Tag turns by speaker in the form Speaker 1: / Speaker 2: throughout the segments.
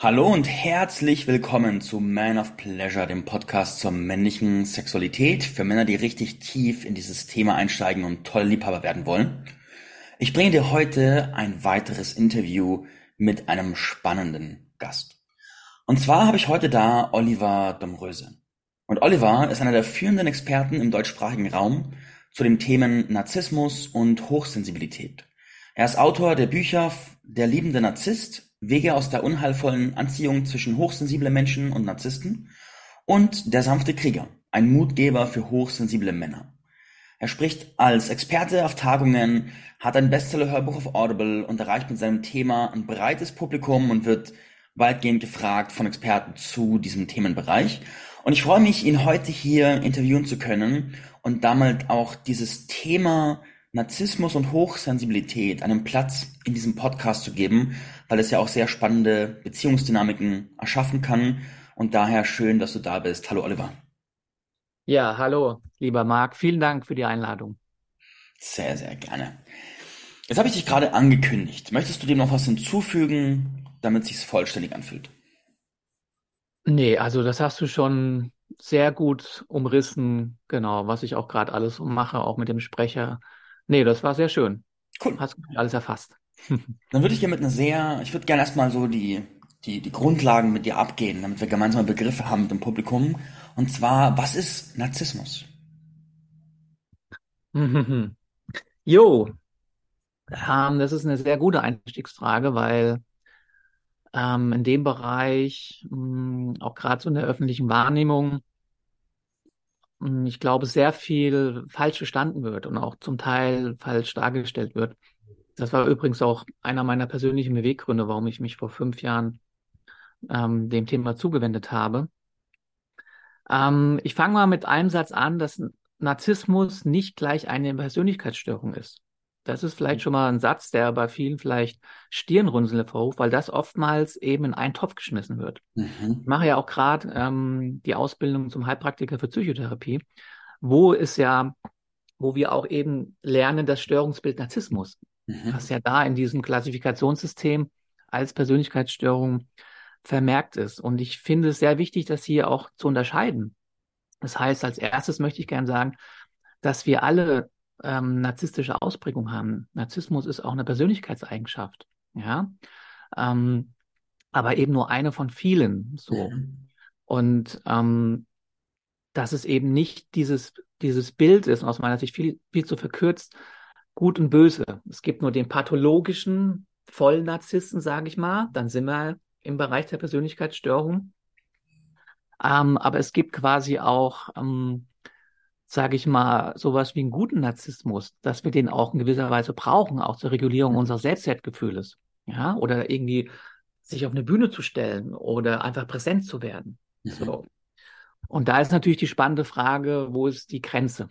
Speaker 1: Hallo und herzlich willkommen zu Man of Pleasure, dem Podcast zur männlichen Sexualität für Männer, die richtig tief in dieses Thema einsteigen und tolle Liebhaber werden wollen. Ich bringe dir heute ein weiteres Interview mit einem spannenden Gast. Und zwar habe ich heute da Oliver Domröse. Und Oliver ist einer der führenden Experten im deutschsprachigen Raum zu den Themen Narzissmus und Hochsensibilität. Er ist Autor der Bücher Der liebende Narzisst Wege aus der unheilvollen Anziehung zwischen hochsensiblen Menschen und Narzissten und Der sanfte Krieger, ein Mutgeber für hochsensible Männer. Er spricht als Experte auf Tagungen, hat ein Bestseller-Hörbuch auf Audible und erreicht mit seinem Thema ein breites Publikum und wird weitgehend gefragt von Experten zu diesem Themenbereich. Und ich freue mich, ihn heute hier interviewen zu können und damit auch dieses Thema Narzissmus und Hochsensibilität einen Platz in diesem Podcast zu geben, weil es ja auch sehr spannende Beziehungsdynamiken erschaffen kann. Und daher schön, dass du da bist. Hallo Oliver.
Speaker 2: Ja, hallo, lieber Marc. Vielen Dank für die Einladung.
Speaker 1: Sehr, sehr gerne. Jetzt habe ich dich gerade angekündigt. Möchtest du dem noch was hinzufügen, damit es sich vollständig anfühlt?
Speaker 2: Nee, also das hast du schon sehr gut umrissen, genau, was ich auch gerade alles mache, auch mit dem Sprecher. Nee, das war sehr schön. Cool. Hast du alles erfasst.
Speaker 1: Dann würde ich gerne mit einer sehr, ich würde gerne erstmal so die, die, die Grundlagen mit dir abgehen, damit wir gemeinsame Begriffe haben mit dem Publikum. Und zwar, was ist Narzissmus?
Speaker 2: Jo, ähm, das ist eine sehr gute Einstiegsfrage, weil ähm, in dem Bereich, mh, hm, auch gerade so in der öffentlichen Wahrnehmung, hm, ich glaube, sehr viel falsch verstanden wird und auch zum Teil falsch dargestellt wird. Das war übrigens auch einer meiner persönlichen Beweggründe, warum ich mich vor fünf Jahren ähm, dem Thema zugewendet habe. Ähm, ich fange mal mit einem Satz an, dass Narzissmus nicht gleich eine Persönlichkeitsstörung ist. Das ist vielleicht mhm. schon mal ein Satz, der bei vielen vielleicht Stirnrunzeln hervorruft, weil das oftmals eben in einen Topf geschmissen wird. Mhm. Ich mache ja auch gerade ähm, die Ausbildung zum Heilpraktiker für Psychotherapie, wo ist ja, wo wir auch eben lernen, das Störungsbild Narzissmus, mhm. was ja da in diesem Klassifikationssystem als Persönlichkeitsstörung vermerkt ist. Und ich finde es sehr wichtig, das hier auch zu unterscheiden. Das heißt, als erstes möchte ich gerne sagen, dass wir alle ähm, narzisstische Ausprägung haben. Narzissmus ist auch eine Persönlichkeitseigenschaft, ja, ähm, aber eben nur eine von vielen. So mhm. und ähm, dass es eben nicht dieses dieses Bild ist, aus meiner Sicht viel viel zu verkürzt, gut und böse. Es gibt nur den pathologischen Vollnarzissten, sage ich mal. Dann sind wir im Bereich der Persönlichkeitsstörung. Ähm, aber es gibt quasi auch ähm, sage ich mal, sowas wie einen guten Narzissmus, dass wir den auch in gewisser Weise brauchen, auch zur Regulierung unseres Selbstwertgefühles. Ja, oder irgendwie sich auf eine Bühne zu stellen oder einfach präsent zu werden. Mhm. So. Und da ist natürlich die spannende Frage, wo ist die Grenze?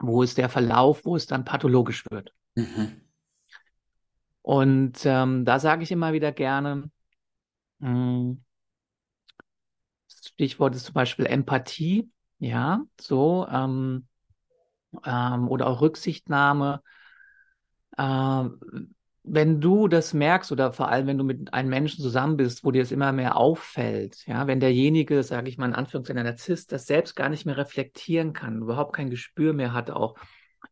Speaker 2: Wo ist der Verlauf, wo es dann pathologisch wird? Mhm. Und ähm, da sage ich immer wieder gerne, mh, hm, Stichwort ist zum Beispiel Empathie. Ja, so, ähm, ähm, oder auch Rücksichtnahme. Äh, wenn du das merkst oder vor allem, wenn du mit einem Menschen zusammen bist, wo dir es immer mehr auffällt, ja, wenn derjenige, sage ich mal in Anführungszeichen, der Narzisst, das selbst gar nicht mehr reflektieren kann, überhaupt kein Gespür mehr hat, auch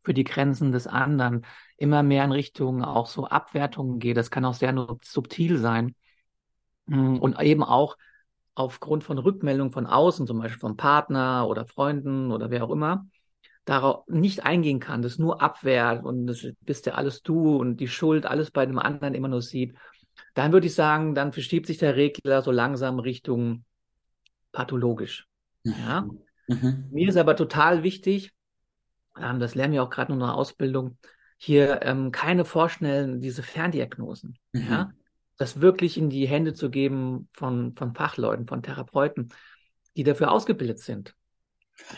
Speaker 2: für die Grenzen des anderen, immer mehr in Richtung auch so Abwertungen geht, das kann auch sehr subtil sein. Hm, und eben auch aufgrund von Rückmeldungen von außen, zum Beispiel vom Partner oder Freunden oder wer auch immer, darauf nicht eingehen kann, das nur abwehrt und das bist ja alles du und die Schuld alles bei dem anderen immer nur sieht, dann würde ich sagen, dann verschiebt sich der Regler so langsam Richtung pathologisch. Ja. Mhm. Mir ist aber total wichtig, ähm, das lernen wir auch gerade in unserer Ausbildung, hier ähm, keine vorschnellen, diese Ferndiagnosen. Mhm. Ja das wirklich in die Hände zu geben von, von Fachleuten, von Therapeuten, die dafür ausgebildet sind.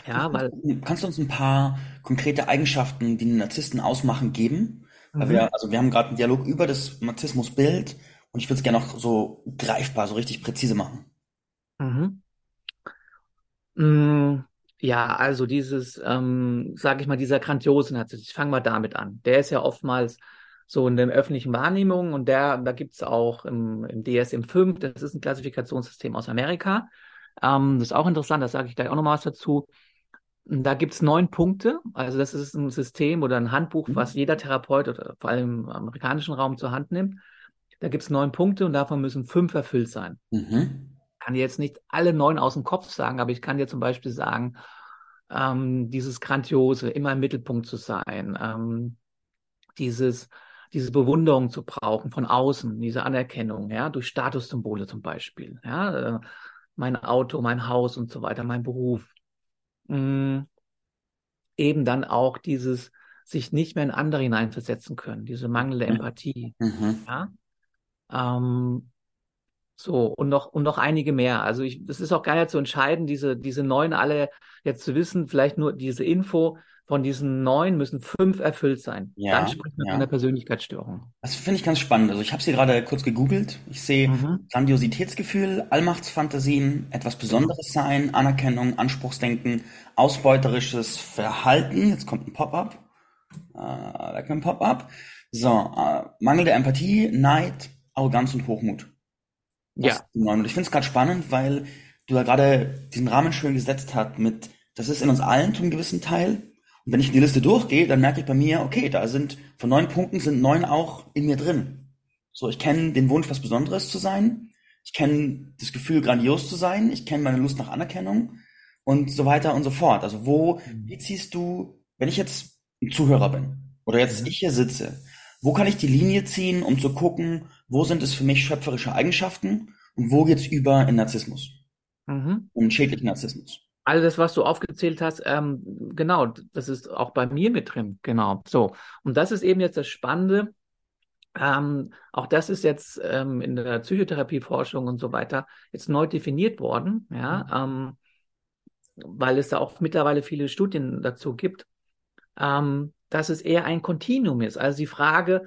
Speaker 1: Ja, weil. Kannst du uns ein paar konkrete Eigenschaften, die einen Narzissten ausmachen, geben? Mhm. wir, also wir haben gerade einen Dialog über das Narzissmusbild und ich würde es gerne auch so greifbar, so richtig präzise machen.
Speaker 2: Mhm. Mm, ja, also dieses, ähm, sage ich mal, dieser grandiose Narzisst, ich fange mal damit an. Der ist ja oftmals so in den öffentlichen Wahrnehmungen. Und der, da gibt's auch im, im DSM-5, das ist ein Klassifikationssystem aus Amerika. Ähm, das ist auch interessant, das sage ich gleich auch nochmal was dazu. Da gibt's neun Punkte. Also das ist ein System oder ein Handbuch,
Speaker 1: Mhm.
Speaker 2: was jeder Therapeut oder vor allem im amerikanischen Raum zur Hand nimmt. Da gibt's neun Punkte und davon müssen fünf erfüllt sein.
Speaker 1: Mhm.
Speaker 2: Ich kann dir jetzt nicht alle neun aus dem Kopf sagen, aber ich kann dir zum Beispiel sagen, ähm, dieses Grandiose, immer im Mittelpunkt zu sein, ähm, dieses, diese Bewunderung zu brauchen von außen, diese Anerkennung, ja, durch Statussymbole zum Beispiel, ja, äh, mein Auto, mein Haus und so weiter, mein Beruf. Mm, eben dann auch dieses sich nicht mehr in andere hineinversetzen können, diese mangelnde
Speaker 1: Mhm.
Speaker 2: Empathie,
Speaker 1: Mhm.
Speaker 2: ja. Ähm, so, und noch, und noch einige mehr. Also ich, es ist auch gar nicht zu entscheiden, diese, diese neun alle jetzt zu wissen, vielleicht nur diese Info, von diesen neun müssen fünf erfüllt sein.
Speaker 1: Ja,
Speaker 2: Dann spricht man
Speaker 1: ja.
Speaker 2: von einer Persönlichkeitsstörung.
Speaker 1: Das finde ich ganz spannend. Also ich habe sie gerade kurz gegoogelt. Ich sehe
Speaker 2: Mhm.
Speaker 1: Grandiositätsgefühl, Allmachtsfantasien, etwas Besonderes sein, Anerkennung, Anspruchsdenken, ausbeuterisches Verhalten. Jetzt kommt ein Pop-up. Äh, da kommt ein Pop-up. So, äh, mangelnde Empathie, Neid, Arroganz und Hochmut. Das
Speaker 2: Ja,
Speaker 1: neun. Und ich finde es gerade spannend, weil du da gerade diesen Rahmen schön gesetzt hast mit, das ist in uns allen zu einem gewissen Teil. Und wenn ich die Liste durchgehe, dann merke ich bei mir, okay, da sind von neun Punkten sind neun auch in mir drin. So, ich kenne den Wunsch, was Besonderes zu sein. Ich kenne das Gefühl, grandios zu sein. Ich kenne meine Lust nach Anerkennung und so weiter und so fort. Also wo, wie ziehst du, wenn ich jetzt ein Zuhörer bin oder jetzt
Speaker 2: Mhm.
Speaker 1: ich hier sitze, wo kann ich die Linie ziehen, um zu gucken, wo sind es für mich schöpferische Eigenschaften und wo geht's über in Narzissmus,
Speaker 2: mhm.
Speaker 1: in schädlichen Narzissmus?
Speaker 2: All das, was du aufgezählt hast, ähm, genau, das ist auch bei mir mit drin, genau. So. Und das ist eben jetzt das Spannende. Ähm, auch das ist jetzt ähm, in der Psychotherapieforschung und so weiter jetzt neu definiert worden, ja, ähm, weil es da auch mittlerweile viele Studien dazu gibt, ähm, dass es eher ein Kontinuum ist. Also die Frage,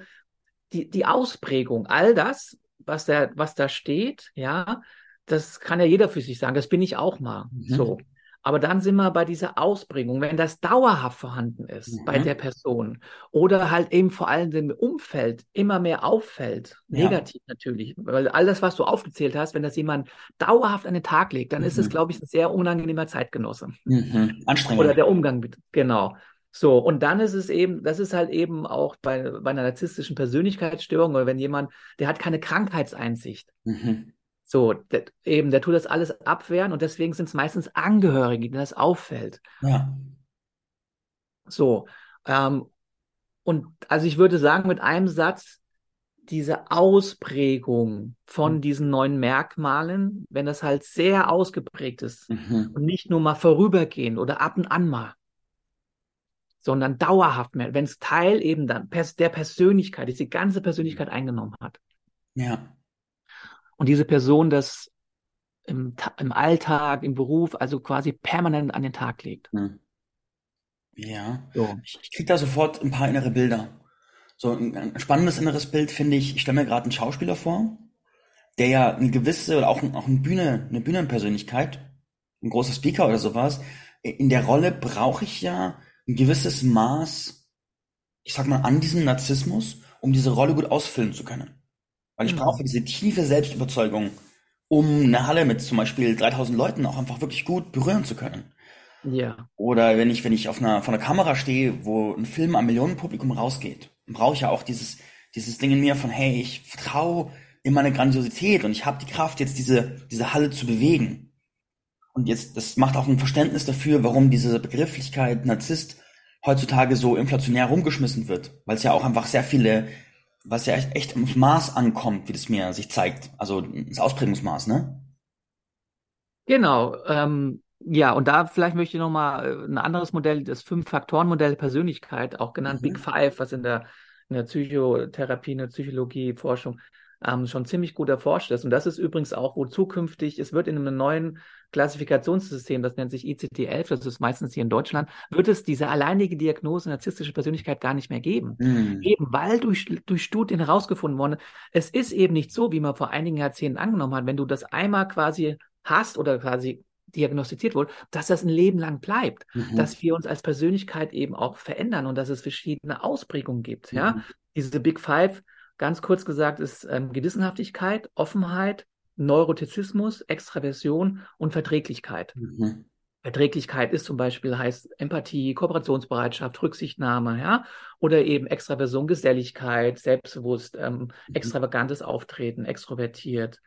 Speaker 2: die, die Ausprägung, all das, was da, was da steht, ja, das kann ja jeder für sich sagen, das bin ich auch mal.
Speaker 1: Mhm.
Speaker 2: So. Aber dann sind wir bei dieser Ausprägung, wenn das dauerhaft vorhanden ist
Speaker 1: Mhm.
Speaker 2: bei der Person oder halt eben vor allem im Umfeld immer mehr auffällt,
Speaker 1: Ja.
Speaker 2: negativ natürlich, weil all das, was du aufgezählt hast, wenn das jemand dauerhaft an den Tag legt, dann ist es,
Speaker 1: Mhm.
Speaker 2: glaube ich, ein sehr unangenehmer Zeitgenosse.
Speaker 1: Mhm.
Speaker 2: Oder
Speaker 1: Anstrengend.
Speaker 2: der Umgang mit, genau. So, und dann ist es eben, das ist halt eben auch bei, bei einer narzisstischen Persönlichkeitsstörung oder wenn jemand, der hat keine Krankheitseinsicht.
Speaker 1: Mhm.
Speaker 2: So, der, eben, der tut das alles abwehren und deswegen sind es meistens Angehörige, denen das auffällt.
Speaker 1: Ja.
Speaker 2: So, ähm, und also ich würde sagen, mit einem Satz, diese Ausprägung von diesen neuen Merkmalen, wenn das halt sehr ausgeprägt ist
Speaker 1: Mhm.
Speaker 2: und nicht nur mal vorübergehend oder ab und an mal, sondern dauerhaft mehr, wenn es Teil eben dann der Persönlichkeit ist, die ganze Persönlichkeit eingenommen hat.
Speaker 1: Ja.
Speaker 2: Und diese Person das im, im Alltag, im Beruf, also quasi permanent an den Tag legt.
Speaker 1: Mhm. Ja.
Speaker 2: So.
Speaker 1: Ich, ich kriege da sofort ein paar innere Bilder. So ein, ein spannendes inneres Bild finde ich, ich stelle mir gerade einen Schauspieler vor, der ja eine gewisse oder auch, ein- auch eine Bühne, eine Bühnenpersönlichkeit, ein großer Speaker oder sowas, in der Rolle brauche ich ja ein gewisses Maß, ich sag mal, an diesem Narzissmus, um diese Rolle gut ausfüllen zu können. Weil ich
Speaker 2: Mhm.
Speaker 1: brauche diese tiefe Selbstüberzeugung, um eine Halle mit zum Beispiel 3000 Leuten auch einfach wirklich gut berühren zu können.
Speaker 2: Ja.
Speaker 1: Oder wenn ich, wenn ich auf einer, vor einer Kamera stehe, wo ein Film am Millionenpublikum rausgeht, brauche ich ja auch dieses, dieses Ding in mir von, hey, ich vertraue in meine Grandiosität und ich habe die Kraft, jetzt diese, diese Halle zu bewegen. Und jetzt, das macht auch ein Verständnis dafür, warum diese Begrifflichkeit Narzisst heutzutage so inflationär rumgeschmissen wird. Weil es ja auch einfach sehr viele, was ja echt, echt ums Maß ankommt, wie das mir sich zeigt. Also das Ausprägungsmaß, ne?
Speaker 2: Genau. Ähm, ja, und da vielleicht möchte ich nochmal ein anderes Modell, das Fünf-Faktoren-Modell Persönlichkeit, auch genannt
Speaker 1: Mhm.
Speaker 2: Big Five, was in der, in der Psychotherapie, in der Psychologie, Forschung ähm, schon ziemlich gut erforscht ist. Und das ist übrigens auch, wo zukünftig, es wird in einem neuen Klassifikationssystem, das nennt sich ICD-11, das ist meistens hier in Deutschland, wird es diese alleinige Diagnose narzisstische Persönlichkeit gar nicht mehr geben.
Speaker 1: Hm.
Speaker 2: Eben weil durch, durch Studien herausgefunden worden, es ist eben nicht so, wie man vor einigen Jahrzehnten angenommen hat, wenn du das einmal quasi hast oder quasi diagnostiziert wurde, dass das ein Leben lang bleibt,
Speaker 1: Mhm.
Speaker 2: dass wir uns als Persönlichkeit eben auch verändern und dass es verschiedene Ausprägungen gibt, ja.
Speaker 1: Mhm.
Speaker 2: Diese Big Five, ganz kurz gesagt, ist ähm, Gewissenhaftigkeit, Offenheit, Neurotizismus, Extraversion und Verträglichkeit. Mhm. Verträglichkeit ist zum Beispiel heißt Empathie, Kooperationsbereitschaft, Rücksichtnahme, ja, oder eben Extraversion, Geselligkeit, selbstbewusst, ähm, mhm. extravagantes Auftreten, extrovertiert.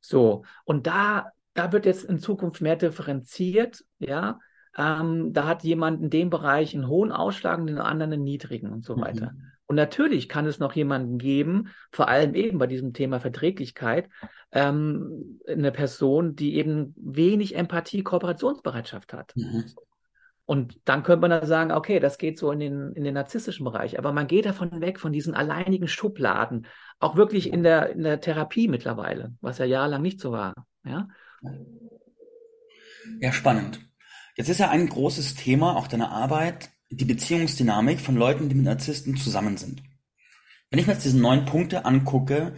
Speaker 2: So. Und da, da wird jetzt in Zukunft mehr differenziert, ja. Ähm, da hat jemand in dem Bereich einen hohen Ausschlag und den anderen einen niedrigen und so mhm. weiter. Und natürlich kann es noch jemanden geben, vor allem eben bei diesem Thema Verträglichkeit, ähm, eine Person, die eben wenig Empathie, Kooperationsbereitschaft hat. Mhm. Und dann könnte man dann sagen, okay, das geht so in den, in den narzisstischen Bereich. Aber man geht davon weg, von diesen alleinigen Schubladen. Auch wirklich in der, in der Therapie mittlerweile, was ja jahrelang nicht so war. Ja,
Speaker 1: ja spannend. Jetzt ist ja ein großes Thema, auch deiner Arbeit, die Beziehungsdynamik von Leuten, die mit Narzissten zusammen sind. Wenn ich mir jetzt diese neun Punkte angucke,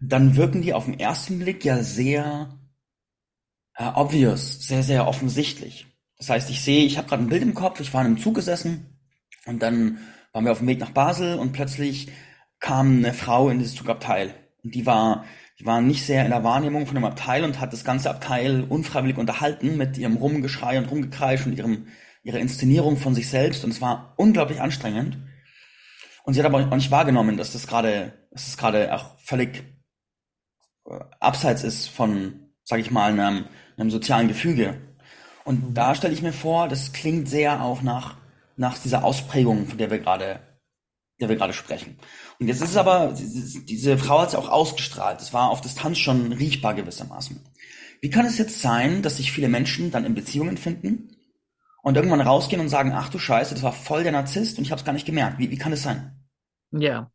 Speaker 1: dann wirken die auf den ersten Blick ja sehr äh, obvious, sehr, sehr offensichtlich. Das heißt, ich sehe, ich habe gerade ein Bild im Kopf, ich war in einem Zug gesessen und dann waren wir auf dem Weg nach Basel und plötzlich kam eine Frau in dieses Zugabteil. Und die war, die war nicht sehr in der Wahrnehmung von dem Abteil und hat das ganze Abteil unfreiwillig unterhalten mit ihrem Rumgeschrei und Rumgekreisch und ihrem ihre Inszenierung von sich selbst und es war unglaublich anstrengend. Und sie hat aber auch nicht wahrgenommen, dass das gerade, dass das gerade auch völlig äh, abseits ist von, sag ich mal, einem, einem sozialen Gefüge. Und mhm. da stelle ich mir vor, das klingt sehr auch nach, nach dieser Ausprägung, von der wir gerade, der wir gerade sprechen. Und jetzt ist es aber, diese Frau hat es auch ausgestrahlt. Es war auf Distanz schon riechbar gewissermaßen. Wie kann es jetzt sein, dass sich viele Menschen dann in Beziehungen finden und irgendwann rausgehen und sagen, ach du Scheiße, das war voll der Narzisst und ich habe es gar nicht gemerkt. Wie, wie kann das sein?
Speaker 2: Ja,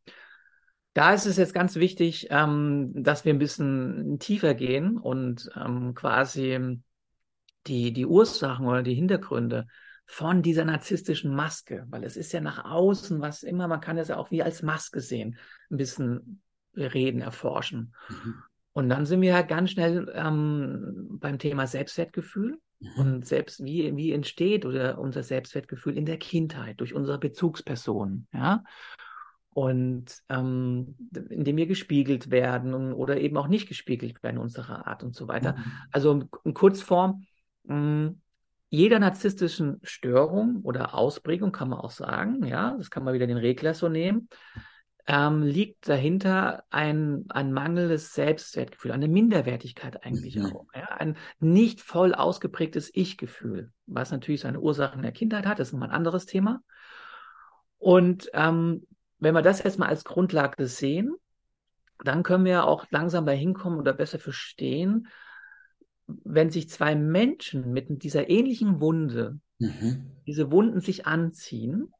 Speaker 2: da ist es jetzt ganz wichtig, ähm, dass wir ein bisschen tiefer gehen und ähm, quasi die, die Ursachen oder die Hintergründe von dieser narzisstischen Maske, weil es ist ja nach außen was immer, man kann es ja auch wie als Maske sehen, ein bisschen reden, erforschen. Mhm. Und dann sind wir ja ganz schnell ähm, beim Thema Selbstwertgefühl. Und selbst wie, wie entsteht oder unser Selbstwertgefühl in der Kindheit durch unsere Bezugspersonen, ja. Und ähm, indem wir gespiegelt werden oder eben auch nicht gespiegelt werden, unserer Art und so weiter. Mhm. Also in Kurzform, mh, hm, jeder narzisstischen Störung oder Ausprägung kann man auch sagen, ja, das kann man wieder den Regler so nehmen, ähm, liegt dahinter ein, ein mangelndes Selbstwertgefühl, eine Minderwertigkeit eigentlich mhm. auch. Ja? Ein nicht voll ausgeprägtes Ich-Gefühl, was natürlich seine Ursachen in der Kindheit hat, das ist nochmal ein anderes Thema. Und ähm, wenn wir das jetzt mal als Grundlage sehen, dann können wir auch langsam dahin kommen oder besser verstehen, wenn sich zwei Menschen mit dieser ähnlichen Wunde, mhm. diese Wunden sich anziehen,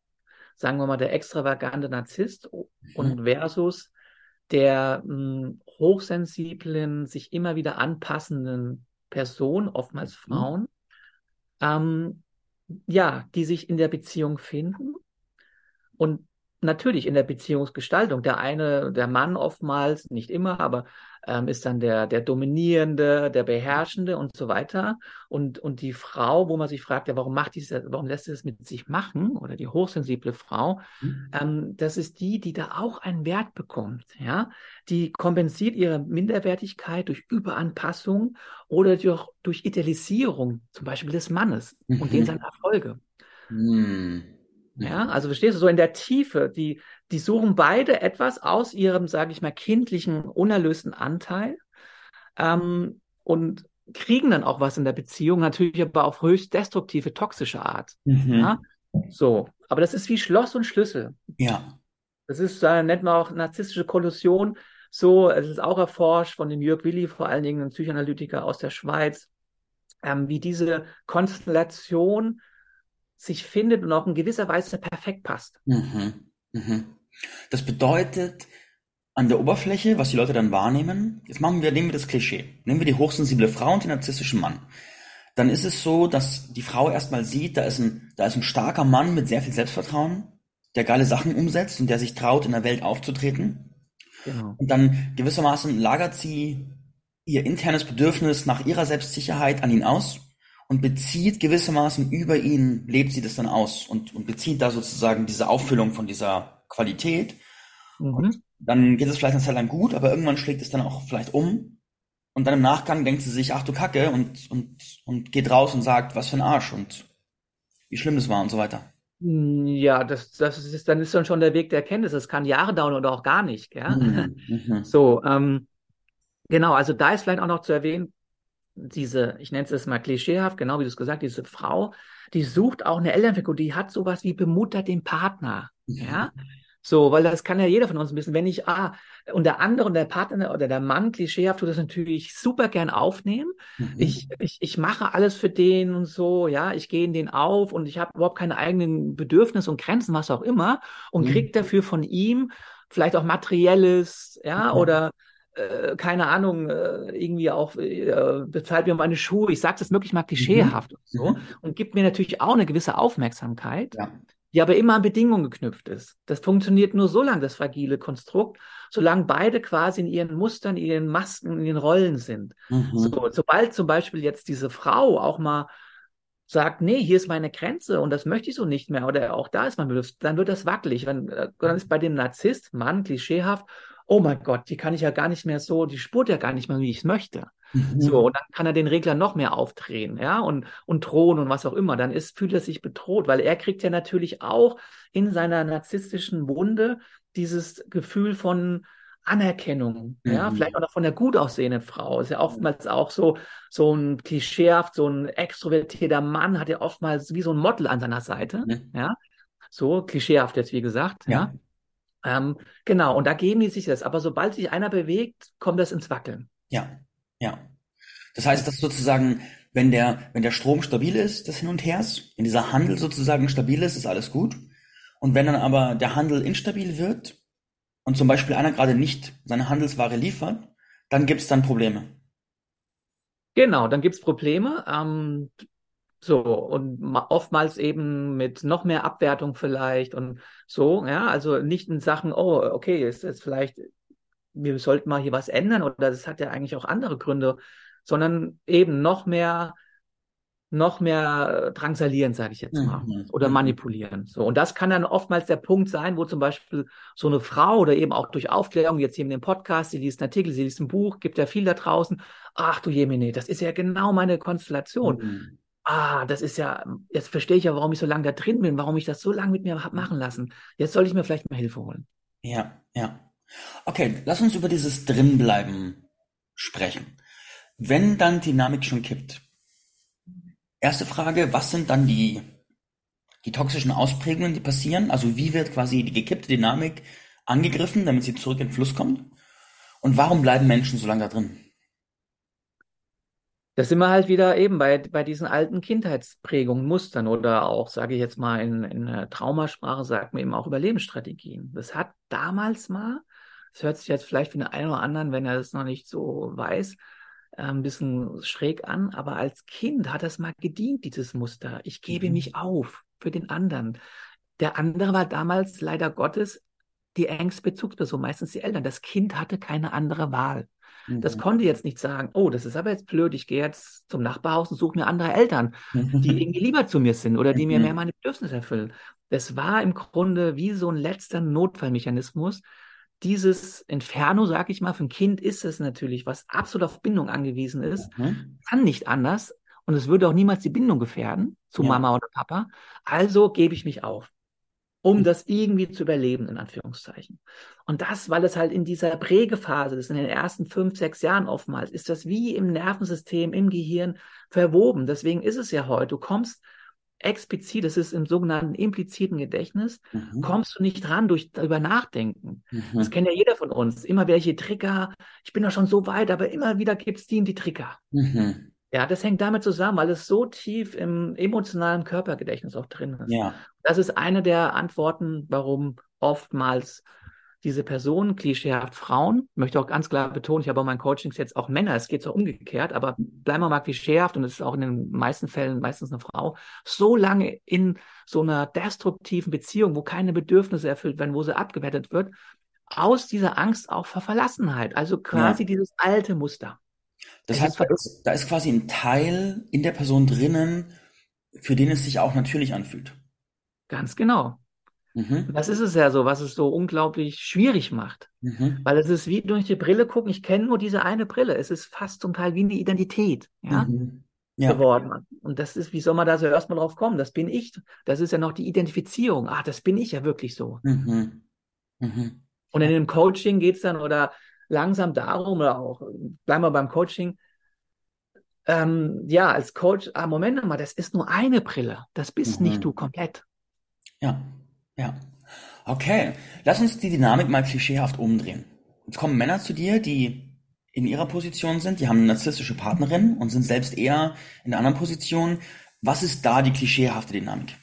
Speaker 2: sagen wir mal, der extravagante Narzisst und mhm. versus der mh, hm, hochsensiblen, sich immer wieder anpassenden Person, oftmals mhm. Frauen, ähm, ja, die sich in der Beziehung finden und natürlich in der Beziehungsgestaltung. Der eine, der Mann oftmals, nicht immer, aber ähm, ist dann der, der Dominierende, der Beherrschende und so weiter. Und, und die Frau, wo man sich fragt, ja, warum macht diese, warum lässt sie das mit sich machen? Oder die hochsensible Frau, mhm. ähm, das ist die, die da auch einen Wert bekommt, ja. Die kompensiert ihre Minderwertigkeit durch Überanpassung oder durch, durch Idealisierung, zum Beispiel des Mannes mhm. und den seine Erfolge. Mhm. Ja, also verstehst du, so in der Tiefe, die, die suchen beide etwas aus ihrem, sage ich mal, kindlichen, unerlösten Anteil ähm, und kriegen dann auch was in der Beziehung, natürlich aber auf höchst destruktive, toxische Art. Mhm. Ja? So, aber das ist wie Schloss und Schlüssel.
Speaker 1: Ja.
Speaker 2: Das ist, äh, nennt man auch narzisstische Kollusion. So, es ist auch erforscht von dem Jörg Willi, vor allen Dingen ein Psychoanalytiker aus der Schweiz, ähm, wie diese Konstellation sich findet und auch in gewisser Weise perfekt passt. Mhm.
Speaker 1: Mhm. Das bedeutet, an der Oberfläche, was die Leute dann wahrnehmen, jetzt machen wir, nehmen wir das Klischee, nehmen wir die hochsensible Frau und den narzisstischen Mann. Dann ist es so, dass die Frau erstmal sieht, da ist ein, da ist ein starker Mann mit sehr viel Selbstvertrauen, der geile Sachen umsetzt und der sich traut, in der Welt aufzutreten. Genau. Und dann gewissermaßen lagert sie ihr internes Bedürfnis nach ihrer Selbstsicherheit an ihn aus und bezieht gewissermaßen über ihn, lebt sie das dann aus und, und bezieht da sozusagen diese Auffüllung von dieser Qualität. Mhm. dann geht es vielleicht eine Zeit lang gut, aber irgendwann schlägt es dann auch vielleicht um. Und dann im Nachgang denkt sie sich, ach du Kacke, und, und, und geht raus und sagt, was für ein Arsch und wie schlimm das war und so weiter.
Speaker 2: Ja, das, das ist, dann ist dann schon der Weg der Erkenntnis. Das kann Jahre dauern oder auch gar nicht. Ja? Mhm. mhm. So, ähm, genau, also da ist vielleicht auch noch zu erwähnen, diese, ich nenne es jetzt mal klischeehaft, genau wie du es gesagt diese Frau, die sucht auch eine Elternfigur, die hat sowas wie bemuttert den Partner. Ja. So, weil das kann ja jeder von uns wissen. Wenn ich, ah, und der andere und der Partner oder der Mann klischeehaft tut das natürlich super gern aufnehmen. Mhm. Ich, ich, ich mache alles für den und so, ja, ich gehe in den auf und ich habe überhaupt keine eigenen Bedürfnisse und Grenzen, was auch immer, und mhm. krieg dafür von ihm vielleicht auch materielles, ja, mhm. oder äh, keine Ahnung, äh, irgendwie auch äh, bezahlt mir meine Schuhe. Ich sage das möglichst mal klischeehaft mhm. und so mhm. und gibt mir natürlich auch eine gewisse Aufmerksamkeit. Ja die aber immer an Bedingungen geknüpft ist. Das funktioniert nur so lange, das fragile Konstrukt, solange beide quasi in ihren Mustern, in ihren Masken, in ihren Rollen sind. Mhm. So, sobald zum Beispiel jetzt diese Frau auch mal sagt, nee, hier ist meine Grenze und das möchte ich so nicht mehr oder auch da ist mein Bedürfnis, dann wird das wackelig. Dann, äh, dann ist bei dem Narzisst, Mann, klischeehaft, oh mein Gott, die kann ich ja gar nicht mehr so, die spurt ja gar nicht mehr, wie ich es möchte. Mhm. So, und dann kann er den Regler noch mehr aufdrehen, ja, und, und drohen und was auch immer. Dann ist, fühlt er sich bedroht, weil er kriegt ja natürlich auch in seiner narzisstischen Wunde dieses Gefühl von Anerkennung, mhm. ja, vielleicht auch noch von der gut aussehenden Frau. Ist ja oftmals auch so, so ein klischeehaft, so ein extrovertierter Mann hat ja oftmals wie so ein Model an seiner Seite, mhm. ja. So klischeehaft jetzt, wie gesagt, ja. ja. Ähm, genau, und da geben die sich das. Aber sobald sich einer bewegt, kommt das ins Wackeln.
Speaker 1: Ja. Ja. Das heißt, dass sozusagen, wenn der, wenn der Strom stabil ist, des Hin und Hers, wenn dieser Handel sozusagen stabil ist, ist alles gut. Und wenn dann aber der Handel instabil wird und zum Beispiel einer gerade nicht seine Handelsware liefert, dann gibt es dann Probleme.
Speaker 2: Genau, dann gibt es Probleme. Ähm, so, und oftmals eben mit noch mehr Abwertung vielleicht und so, ja, also nicht in Sachen, oh, okay, ist jetzt vielleicht wir sollten mal hier was ändern oder das hat ja eigentlich auch andere Gründe, sondern eben noch mehr noch mehr drangsalieren, sage ich jetzt mal, mhm. oder mhm. manipulieren. So und das kann dann oftmals der Punkt sein, wo zum Beispiel so eine Frau oder eben auch durch Aufklärung jetzt hier in dem Podcast, sie liest einen Artikel, sie liest ein Buch, gibt ja viel da draußen. Ach du Jemine, das ist ja genau meine Konstellation. Mhm. Ah, das ist ja, jetzt verstehe ich ja, warum ich so lange da drin bin, warum ich das so lange mit mir habe machen lassen. Jetzt soll ich mir vielleicht mal Hilfe holen.
Speaker 1: Ja, ja. Okay, lass uns über dieses Drinbleiben sprechen. Wenn dann Dynamik schon kippt. Erste Frage, was sind dann die, die toxischen Ausprägungen, die passieren? Also wie wird quasi die gekippte Dynamik angegriffen, damit sie zurück in den Fluss kommt? Und warum bleiben Menschen so lange da drin?
Speaker 2: Da sind wir halt wieder eben bei, bei diesen alten Kindheitsprägungen, Mustern oder auch, sage ich jetzt mal in, in Traumasprache, sagt man eben auch Überlebensstrategien. Das hat damals mal das hört sich jetzt vielleicht für den einen oder anderen, wenn er das noch nicht so weiß, äh, ein bisschen schräg an, aber als Kind hat das mal gedient, dieses Muster. Ich gebe mhm. mich auf für den anderen. Der andere war damals leider Gottes die engste Bezugsperson, meistens die Eltern. Das Kind hatte keine andere Wahl. Mhm. Das konnte jetzt nicht sagen, oh, das ist aber jetzt blöd, ich gehe jetzt zum Nachbarhaus und suche mir andere Eltern, die irgendwie lieber zu mir sind oder die mir mehr meine Bedürfnisse erfüllen. Das war im Grunde wie so ein letzter Notfallmechanismus, dieses Inferno, sag ich mal, für ein Kind ist es natürlich, was absolut auf Bindung angewiesen ist, mhm. kann nicht anders und es würde auch niemals die Bindung gefährden zu ja. Mama oder Papa. Also gebe ich mich auf, um mhm. das irgendwie zu überleben, in Anführungszeichen. Und das, weil es halt in dieser Prägephase ist, in den ersten fünf, sechs Jahren oftmals, ist das wie im Nervensystem, im Gehirn verwoben. Deswegen ist es ja heute, du kommst explizit, das ist im sogenannten impliziten Gedächtnis, mhm. kommst du nicht dran durch darüber nachdenken. Mhm. Das kennt ja jeder von uns. Immer welche Trigger, ich bin doch schon so weit, aber immer wieder gibt es die und die Trigger. Mhm. Ja, das hängt damit zusammen, weil es so tief im emotionalen Körpergedächtnis auch drin ist. Ja. Das ist eine der Antworten, warum oftmals diese Personen, klischeehaft Frauen, möchte auch ganz klar betonen, ich habe auch meinen Coachings jetzt auch Männer, es geht zwar umgekehrt, aber bleiben wir mal klischeehaft und es ist auch in den meisten Fällen meistens eine Frau, so lange in so einer destruktiven Beziehung, wo keine Bedürfnisse erfüllt werden, wo sie abgewertet wird, aus dieser Angst auch vor Verlassenheit, also quasi ja. dieses alte Muster.
Speaker 1: Das heißt, da ist, da ist quasi ein Teil in der Person drinnen, für den es sich auch natürlich anfühlt.
Speaker 2: Ganz genau. Mhm. Das ist es ja so, was es so unglaublich schwierig macht. Mhm. Weil es ist wie durch die Brille gucken, ich kenne nur diese eine Brille. Es ist fast zum Teil wie eine Identität, ja, mhm. ja. geworden. Und das ist, wie soll man da so erstmal drauf kommen? Das bin ich. Das ist ja noch die Identifizierung. Ah, das bin ich ja wirklich so. Mhm. Mhm. Und in dem Coaching geht es dann oder langsam darum, oder auch, bleiben wir beim Coaching, ähm, ja, als Coach, ah, Moment mal, das ist nur eine Brille. Das bist mhm. nicht du komplett.
Speaker 1: Ja, ja. Okay, lass uns die Dynamik mal klischeehaft umdrehen. Jetzt kommen Männer zu dir, die in ihrer Position sind, die haben eine narzisstische Partnerin und sind selbst eher in einer anderen Position. Was ist da die klischeehafte Dynamik?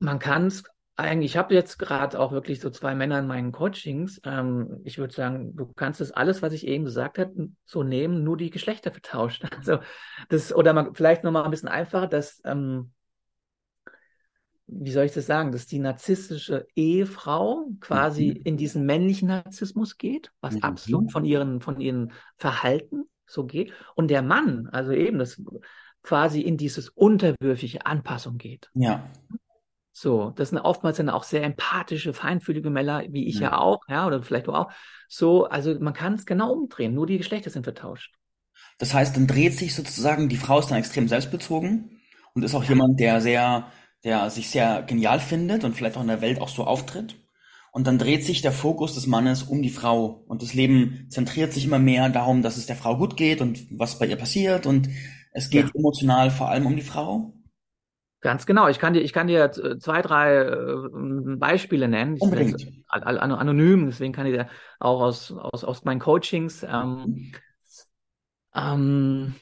Speaker 2: Man kann es eigentlich, ich habe jetzt gerade auch wirklich so zwei Männer in meinen Coachings. Ähm, ich würde sagen, du kannst das alles, was ich eben gesagt habe, so nehmen, nur die Geschlechter vertauscht. Also das, oder man, vielleicht nochmal ein bisschen einfacher, dass, ähm, wie soll ich das sagen, dass die narzisstische Ehefrau quasi mhm. in diesen männlichen Narzissmus geht, was mhm. absolut von ihren, von ihren Verhalten so geht. Und der Mann, also eben das quasi in dieses unterwürfige Anpassung geht.
Speaker 1: Ja.
Speaker 2: So, das sind oftmals dann auch sehr empathische, feinfühlige Männer, wie ich ja, ja auch, ja, oder vielleicht du auch. So, also man kann es genau umdrehen, nur die Geschlechter sind vertauscht.
Speaker 1: Das heißt, dann dreht sich sozusagen, die Frau ist dann extrem selbstbezogen und ist auch jemand, der sehr, der sich sehr genial findet und vielleicht auch in der Welt auch so auftritt. Und dann dreht sich der Fokus des Mannes um die Frau und das Leben zentriert sich immer mehr darum, dass es der Frau gut geht und was bei ihr passiert und es geht ja. emotional vor allem um die Frau.
Speaker 2: Ganz genau. Ich kann dir, ich kann dir zwei, drei äh, Beispiele nennen.
Speaker 1: Unbedingt.
Speaker 2: anonym, deswegen kann ich dir auch aus, aus, aus meinen Coachings. Ähm, ähm,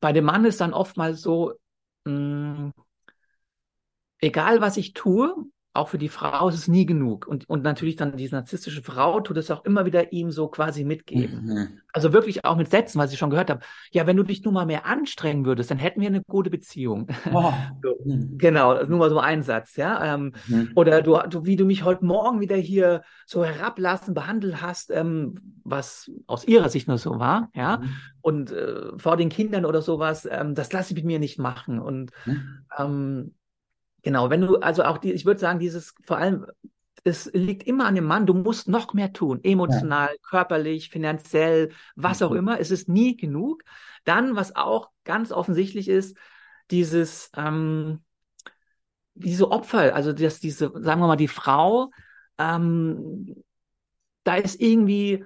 Speaker 2: bei dem Mann ist dann oftmals so, mh, mm, egal was ich tue, auch für die Frau ist es nie genug. Und, und natürlich dann diese narzisstische Frau tut es auch immer wieder ihm so quasi mitgeben. Mhm. Also wirklich auch mit Sätzen, was ich schon gehört habe. Ja, wenn du dich nur mal mehr anstrengen würdest, dann hätten wir eine gute Beziehung. Oh. so. Genau, nur mal so ein Satz, ja. Ähm, mhm. Oder du, du, wie du mich heute Morgen wieder hier so herablassen behandelt hast, ähm, was aus ihrer Sicht nur so war, ja. Mhm. Und äh, vor den Kindern oder sowas, ähm, das lasse ich mit mir nicht machen. Und mhm. ähm, Genau, wenn du, also auch die, ich würde sagen, dieses vor allem, es liegt immer an dem Mann, du musst noch mehr tun, emotional, ja. körperlich, finanziell, was auch mhm. immer, es ist nie genug. Dann, was auch ganz offensichtlich ist, dieses, ähm, diese Opfer, also dass diese, sagen wir mal, die Frau, ähm, da ist irgendwie,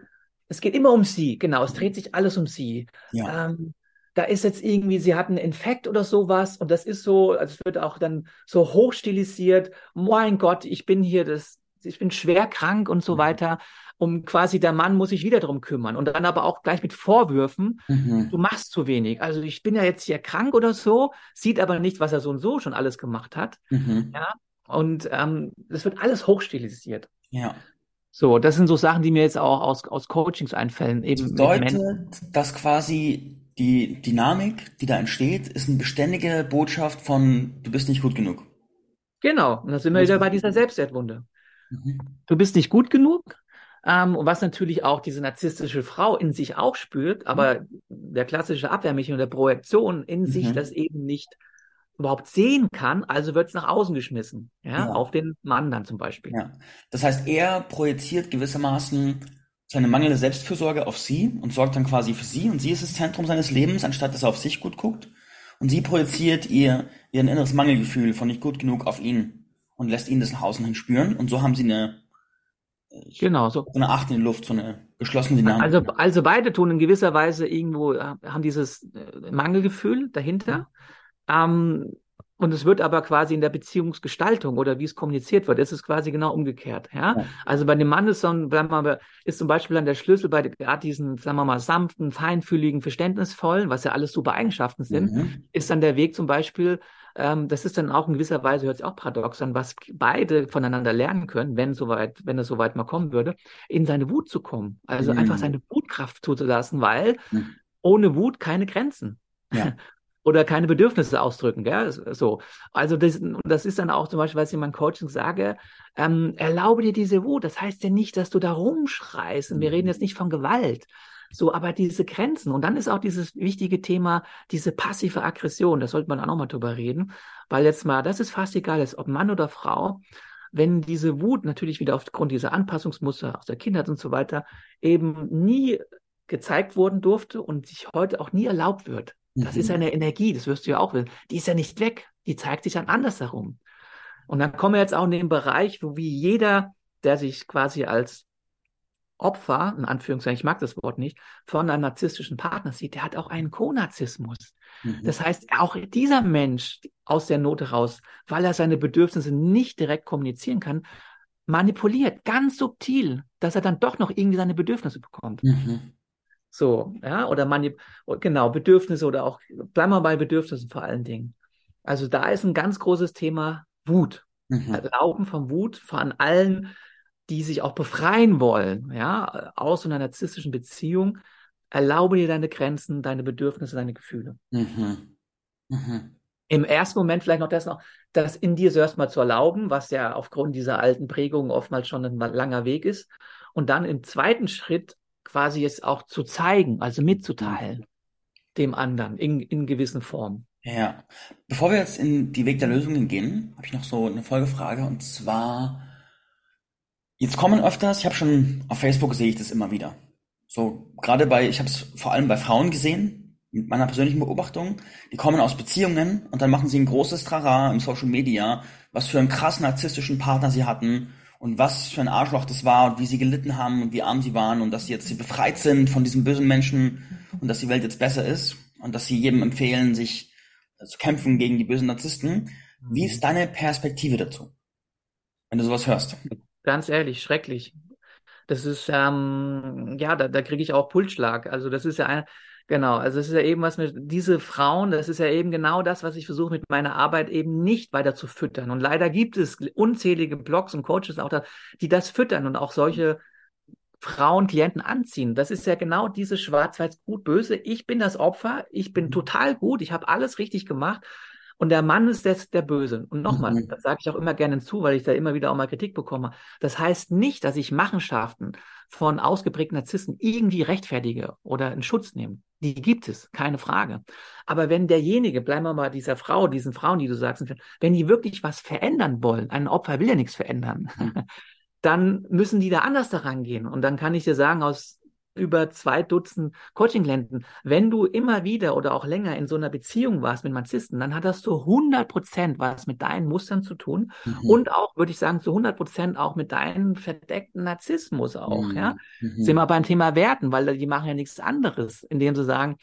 Speaker 2: es geht immer um sie, genau, es dreht sich alles um sie. Ja. Ähm, da ist jetzt irgendwie, sie hat einen Infekt oder sowas und das ist so, also es wird auch dann so hochstilisiert, mein Gott, ich bin hier das, ich bin schwer krank und so mhm. weiter. Um quasi der Mann muss sich wieder darum kümmern und dann aber auch gleich mit Vorwürfen, mhm. du machst zu wenig. Also ich bin ja jetzt hier krank oder so, sieht aber nicht, was er so und so schon alles gemacht hat. Mhm. Ja, und ähm, das wird alles hochstilisiert.
Speaker 1: Ja.
Speaker 2: So, das sind so Sachen, die mir jetzt auch aus, aus Coachings einfällen. Eben
Speaker 1: das bedeutet, dass quasi die Dynamik, die da entsteht, ist eine beständige Botschaft von, du bist nicht gut genug.
Speaker 2: Genau, und da sind wir wieder bei dieser Selbstwertwunde. Mhm. Du bist nicht gut genug, ähm, was natürlich auch diese narzisstische Frau in sich auch spürt, aber mhm. der klassische Abwehrmechanismus der Projektion in mhm. sich das eben nicht überhaupt sehen kann, also wird es nach außen geschmissen, ja, ja, auf den Mann dann zum Beispiel.
Speaker 1: Ja. Das heißt, er projiziert gewissermaßen seine mangelnde Selbstfürsorge auf sie und sorgt dann quasi für sie und sie ist das Zentrum seines Lebens, anstatt dass er auf sich gut guckt. Und sie projiziert ihr, ihr inneres Mangelgefühl von nicht gut genug auf ihn und lässt ihn das nach außen hin spüren. Und so haben sie eine,
Speaker 2: genau,
Speaker 1: so. eine Acht in der Luft, so eine geschlossene Dynamik.
Speaker 2: Also, also beide tun in gewisser Weise irgendwo, äh, haben dieses äh, Mangelgefühl dahinter. Mhm. Ähm, und es wird aber quasi in der Beziehungsgestaltung oder wie es kommuniziert wird, ist es quasi genau umgekehrt. Ja? ja. Also bei dem Mann ist, so ein, ist zum Beispiel dann der Schlüssel bei gerade diesen, sagen wir mal, sanften, feinfühligen, verständnisvollen, was ja alles super Eigenschaften sind, mhm. ist dann der Weg zum Beispiel, ähm, das ist dann auch in gewisser Weise, hört sich auch paradox an, was beide voneinander lernen können, wenn soweit, wenn es soweit mal kommen würde, in seine Wut zu kommen. Also mhm. einfach seine Wutkraft zuzulassen, weil mhm. ohne Wut keine Grenzen. Ja. oder keine Bedürfnisse ausdrücken, gell? So. Also das, das ist dann auch zum Beispiel, was ich in meinem Coaching sage, ähm, erlaube dir diese Wut. Das heißt ja nicht, dass du da rumschreist. Und wir reden jetzt nicht von Gewalt. So, aber diese Grenzen und dann ist auch dieses wichtige Thema, diese passive Aggression, da sollte man auch nochmal drüber reden, weil jetzt mal, das ist fast egal, ist, ob Mann oder Frau, wenn diese Wut natürlich wieder aufgrund dieser Anpassungsmuster aus der Kindheit und so weiter eben nie gezeigt worden durfte und sich heute auch nie erlaubt wird. Das mhm. ist eine Energie, das wirst du ja auch wissen. Die ist ja nicht weg, die zeigt sich dann andersherum. Und dann kommen wir jetzt auch in den Bereich, wo wie jeder, der sich quasi als Opfer, in Anführungszeichen, ich mag das Wort nicht, von einem narzisstischen Partner sieht, der hat auch einen Konarzismus. Mhm. Das heißt, auch dieser Mensch aus der Not heraus, weil er seine Bedürfnisse nicht direkt kommunizieren kann, manipuliert ganz subtil, dass er dann doch noch irgendwie seine Bedürfnisse bekommt. Mhm. So, ja, oder manip genau, Bedürfnisse oder auch, bleiben wir bei Bedürfnissen vor allen Dingen. Also da ist ein ganz großes Thema Wut. Mhm. Erlauben von Wut von allen, die sich auch befreien wollen, ja, aus einer narzisstischen Beziehung. Erlaube dir deine Grenzen, deine Bedürfnisse, deine Gefühle. Mhm. Mhm. Im ersten Moment vielleicht noch das noch, das in dir so erstmal zu erlauben, was ja aufgrund dieser alten Prägungen oftmals schon ein langer Weg ist. Und dann im zweiten Schritt quasi jetzt auch zu zeigen, also mitzuteilen, dem anderen in, in gewissen Formen.
Speaker 1: Ja. Bevor wir jetzt in die Weg der Lösungen gehen, habe ich noch so eine Folgefrage und zwar, jetzt kommen öfters, ich habe schon auf Facebook sehe ich das immer wieder. So, gerade bei, ich habe es vor allem bei Frauen gesehen, mit meiner persönlichen Beobachtung, die kommen aus Beziehungen und dann machen sie ein großes Trara im Social Media, was für einen krass narzisstischen Partner sie hatten und was für ein Arschloch das war und wie sie gelitten haben und wie arm sie waren und dass sie jetzt sie befreit sind von diesem bösen Menschen und dass die Welt jetzt besser ist und dass sie jedem empfehlen, sich zu kämpfen gegen die bösen Narzissten. Wie ist deine Perspektive dazu, wenn du sowas hörst?
Speaker 2: Ganz ehrlich, schrecklich. Das ist, ähm, ja, da, da kriege ich auch Pulsschlag. Also das ist ja ein, genau, also es ist ja eben was mit diese Frauen, das ist ja eben genau das, was ich versuche mit meiner Arbeit eben nicht weiter zu füttern. Und leider gibt es unzählige Blogs und Coaches auch da, die das füttern und auch solche Frauen, Klienten anziehen. Das ist ja genau diese schwarz-weiß gut böse. Ich bin das Opfer, ich bin mhm. total gut, ich habe alles richtig gemacht und der Mann ist der, der Böse. Und nochmal, mhm. das sage ich auch immer gerne zu, weil ich da immer wieder auch mal Kritik bekomme. Das heißt nicht, dass ich Machenschaften von ausgeprägten Narzissten irgendwie rechtfertige oder in Schutz nehme. Die gibt es, keine Frage. Aber wenn derjenige, bleiben wir mal dieser Frau, diesen Frauen, die du sagst, wenn die wirklich was verändern wollen, ein Opfer will ja nichts verändern, mhm. dann müssen die da anders daran gehen. Und dann kann ich dir sagen, aus über zwei Dutzend Coaching-Klienten, wenn du immer wieder oder auch länger in so einer Beziehung warst mit Narzissten, dann hat das zu 100 Prozent was mit deinen Mustern zu tun mhm. und auch, würde ich sagen, zu 100 Prozent auch mit deinem verdeckten Narzissmus auch, mhm. ja. Mhm. Sind wir beim Thema Werten, weil die machen ja nichts anderes, indem sie sagen,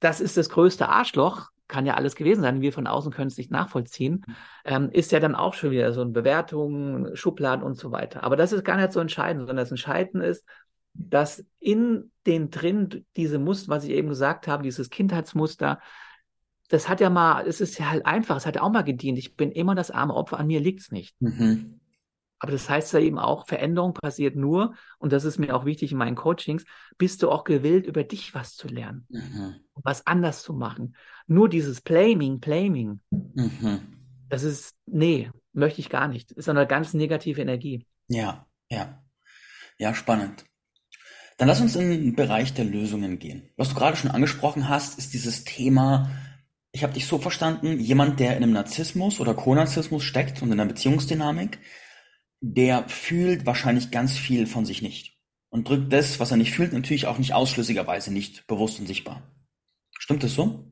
Speaker 2: das ist das größte Arschloch, kann ja alles gewesen sein. Wir von außen können es nicht nachvollziehen. Mhm. Ähm, ist ja dann auch schon wieder so eine Bewertung, Schubladen und so weiter. Aber das ist gar nicht so entscheidend, sondern das Entscheidende ist, dass in den drin diese Muster, was ich eben gesagt habe, dieses Kindheitsmuster, das hat ja mal, es ist ja halt einfach, es hat ja auch mal gedient. Ich bin immer das arme Opfer, an mir liegt es nicht. Mhm. Aber das heißt ja eben auch, Veränderung passiert nur, und das ist mir auch wichtig in meinen Coachings, bist du auch gewillt, über dich was zu lernen, mhm. was anders zu machen. Nur dieses Blaming, Blaming, mhm. das ist, nee, möchte ich gar nicht. Ist eine ganz negative Energie.
Speaker 1: Ja, ja. Ja, spannend. Dann lass uns in den Bereich der Lösungen gehen. Was du gerade schon angesprochen hast, ist dieses Thema, ich habe dich so verstanden, jemand, der in einem Narzissmus oder Konarzissmus steckt und in einer Beziehungsdynamik, der fühlt wahrscheinlich ganz viel von sich nicht und drückt das, was er nicht fühlt, natürlich auch nicht ausschlüssigerweise nicht bewusst und sichtbar. Stimmt das so?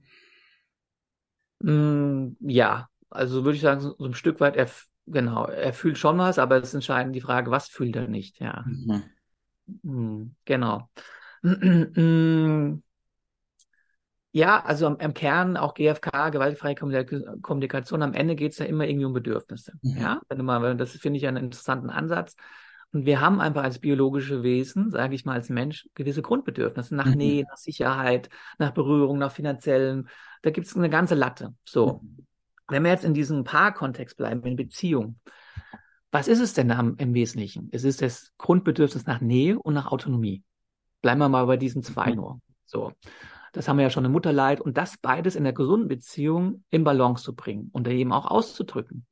Speaker 2: Mm, ja, also würde ich sagen, so, so ein Stück weit, er, genau, er fühlt schon was, aber es ist entscheidend die Frage, was fühlt er nicht, ja. Mhm. Hm, genau. Ja, also im, im Kern auch GFK, gewaltfreie Kommunikation, am Ende geht es ja immer irgendwie um Bedürfnisse. Mhm. Ja, wenn du mal, das finde ich einen interessanten Ansatz. Und wir haben einfach als biologische Wesen, sage ich mal als Mensch, gewisse Grundbedürfnisse nach mhm. Nähe, nach Sicherheit, nach Berührung, nach finanziellen. Da gibt es eine ganze Latte. So, mhm. wenn wir jetzt in diesem Paarkontext bleiben, in Beziehung, was ist es denn am, im Wesentlichen? Es ist das Grundbedürfnis nach Nähe und nach Autonomie. Bleiben wir mal bei diesen zwei mhm. nur. So. Das haben wir ja schon im Mutterleid und das beides in der gesunden Beziehung in Balance zu bringen und eben auch auszudrücken.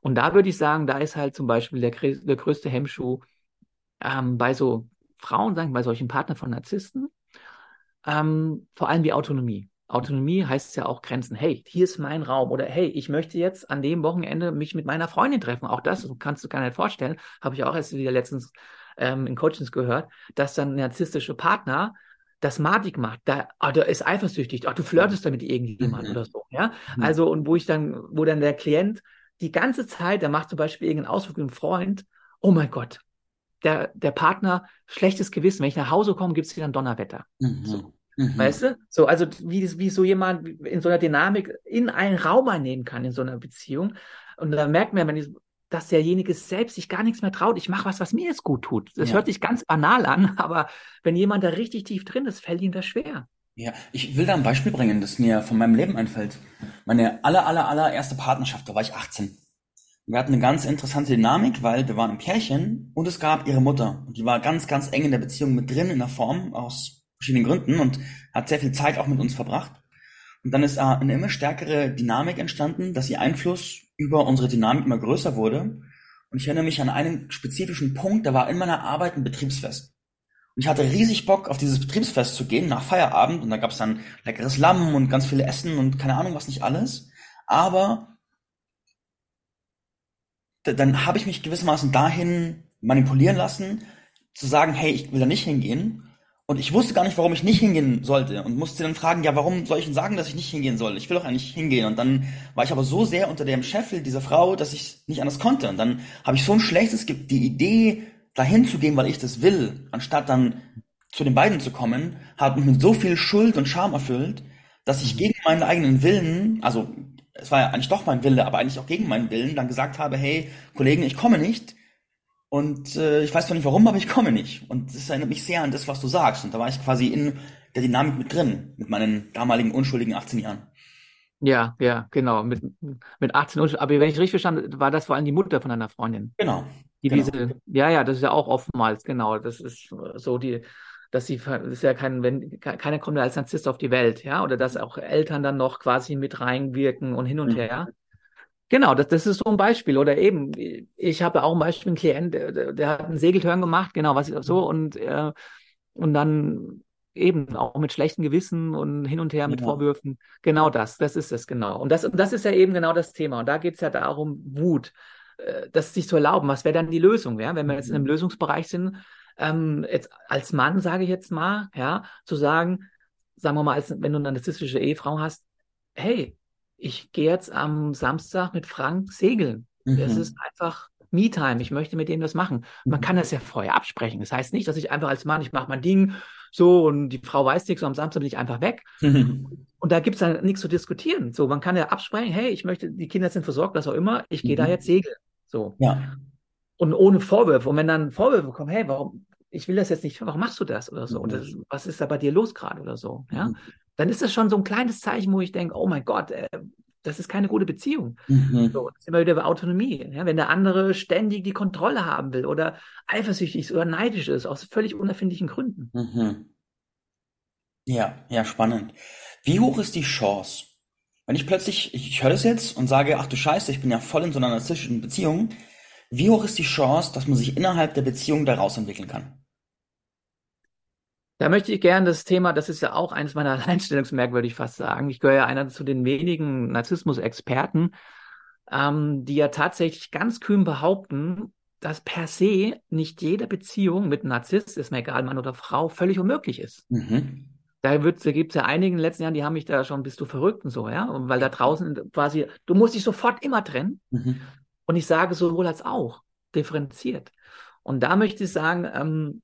Speaker 2: Und da würde ich sagen, da ist halt zum Beispiel der, der größte Hemmschuh ähm, bei so Frauen, sagen bei solchen Partnern von Narzissten, ähm, vor allem die Autonomie. Autonomie heißt ja auch Grenzen. Hey, hier ist mein Raum oder hey, ich möchte jetzt an dem Wochenende mich mit meiner Freundin treffen. Auch das kannst du gar nicht vorstellen. Habe ich auch erst wieder letztens ähm, in Coachings gehört, dass dann ein narzisstische Partner das madig macht, da, oh, der ist eifersüchtig, oh, du flirtest damit irgendjemand mhm. oder so, ja. Mhm. Also, und wo ich dann, wo dann der Klient die ganze Zeit, der macht zum Beispiel irgendeinen Ausflug mit einem Freund, oh mein Gott, der, der Partner, schlechtes Gewissen, wenn ich nach Hause komme, gibt es wieder ein Donnerwetter. Mhm. So. Mhm. Weißt du? So, also wie, wie so jemand in so einer Dynamik in einen Raum einnehmen kann in so einer Beziehung. Und da merkt man, wenn ich, dass derjenige selbst sich gar nichts mehr traut. Ich mache was, was mir jetzt gut tut. Das ja. hört sich ganz banal an, aber wenn jemand da richtig tief drin ist, fällt ihm das schwer.
Speaker 1: Ja, ich will da ein Beispiel bringen, das mir von meinem Leben einfällt. Meine aller, aller, allererste Partnerschaft, da war ich 18. Wir hatten eine ganz interessante Dynamik, weil wir waren ein Pärchen und es gab ihre Mutter. Und die war ganz, ganz eng in der Beziehung mit drin, in der Form, aus verschiedenen Gründen und hat sehr viel Zeit auch mit uns verbracht. Und dann ist eine immer stärkere Dynamik entstanden, dass ihr Einfluss über unsere Dynamik immer größer wurde. Und ich erinnere mich an einen spezifischen Punkt, da war in meiner Arbeit ein Betriebsfest. Und ich hatte riesig Bock, auf dieses Betriebsfest zu gehen nach Feierabend. Und da gab es dann leckeres Lamm und ganz viele Essen und keine Ahnung was nicht alles. Aber dann habe ich mich gewissermaßen dahin manipulieren lassen, zu sagen, hey, ich will da nicht hingehen. Und ich wusste gar nicht, warum ich nicht hingehen sollte und musste dann fragen, ja, warum soll ich denn sagen, dass ich nicht hingehen soll? Ich will doch eigentlich hingehen. Und dann war ich aber so sehr unter dem Scheffel dieser Frau, dass ich nicht anders konnte. Und dann habe ich so ein schlechtes, die Idee, dahin zu gehen, weil ich das will, anstatt dann zu den beiden zu kommen, hat mich mit so viel Schuld und Scham erfüllt, dass ich mhm. gegen meinen eigenen Willen, also es war ja eigentlich doch mein Wille, aber eigentlich auch gegen meinen Willen, dann gesagt habe, hey, Kollegen, ich komme nicht, und äh, ich weiß zwar nicht warum, aber ich komme nicht. Und das erinnert mich sehr an das, was du sagst. Und da war ich quasi in der Dynamik mit drin, mit meinen damaligen unschuldigen 18 Jahren.
Speaker 2: Ja, ja, genau. Mit, mit 18 aber wenn ich richtig verstanden war das vor allem die Mutter von einer Freundin.
Speaker 1: Genau.
Speaker 2: Die
Speaker 1: genau.
Speaker 2: diese, ja, ja, das ist ja auch oftmals, genau. Das ist so die, dass sie, das ist ja kein, wenn, keiner kommt als Narzisst auf die Welt, ja, oder dass auch Eltern dann noch quasi mit reinwirken und hin und mhm. her. Genau, das, das ist so ein Beispiel. Oder eben, ich habe auch ein Beispiel, einen Klient, der, der hat einen Segeltörn gemacht, genau, was ich so, und, äh, und dann eben auch mit schlechtem Gewissen und hin und her mit ja. Vorwürfen. Genau das, das ist es genau. Und das, das ist ja eben genau das Thema. Und da geht es ja darum, Wut, äh, das sich zu erlauben. Was wäre dann die Lösung, ja? wenn wir jetzt in einem mhm. Lösungsbereich sind, ähm, jetzt als Mann, sage ich jetzt mal, ja, zu sagen, sagen wir mal, als, wenn du eine narzisstische Ehefrau hast, hey, ich gehe jetzt am Samstag mit Frank segeln. Mhm. Das ist einfach Me-Time. Ich möchte mit dem das machen. Man kann das ja vorher absprechen. Das heißt nicht, dass ich einfach als Mann, ich mache mein Ding so und die Frau weiß nichts und am Samstag bin ich einfach weg. Mhm. Und da gibt es dann nichts zu diskutieren. So, man kann ja absprechen, hey, ich möchte, die Kinder sind versorgt, was auch immer, ich gehe mhm. da jetzt segeln. So.
Speaker 1: Ja.
Speaker 2: Und ohne Vorwürfe. Und wenn dann Vorwürfe kommen, hey, warum, ich will das jetzt nicht, warum machst du das oder so? Mhm. Das, was ist da bei dir los gerade oder so? Ja. Dann ist das schon so ein kleines Zeichen, wo ich denke, oh mein Gott, äh, das ist keine gute Beziehung. Mhm. So, das ist immer wieder bei Autonomie. Ja? Wenn der andere ständig die Kontrolle haben will oder eifersüchtig ist oder neidisch ist, aus völlig unerfindlichen Gründen.
Speaker 1: Mhm. Ja, ja, spannend. Wie hoch ist die Chance, wenn ich plötzlich, ich, ich höre das jetzt und sage, ach du Scheiße, ich bin ja voll in so einer narzisstischen Beziehung, wie hoch ist die Chance, dass man sich innerhalb der Beziehung daraus entwickeln kann?
Speaker 2: Da möchte ich gerne das Thema, das ist ja auch eines meiner Alleinstellungsmerkmale, würde ich fast sagen. Ich gehöre ja einer zu den wenigen Narzissmus-Experten, ähm, die ja tatsächlich ganz kühn behaupten, dass per se nicht jede Beziehung mit einem Narzisst, ist mir egal, Mann oder Frau, völlig unmöglich ist. Mhm. Da, da gibt es ja einige in den letzten Jahren, die haben mich da schon, bist du verrückt und so, ja? Und weil da draußen quasi, du musst dich sofort immer trennen. Mhm. Und ich sage sowohl als auch, differenziert. Und da möchte ich sagen, ähm,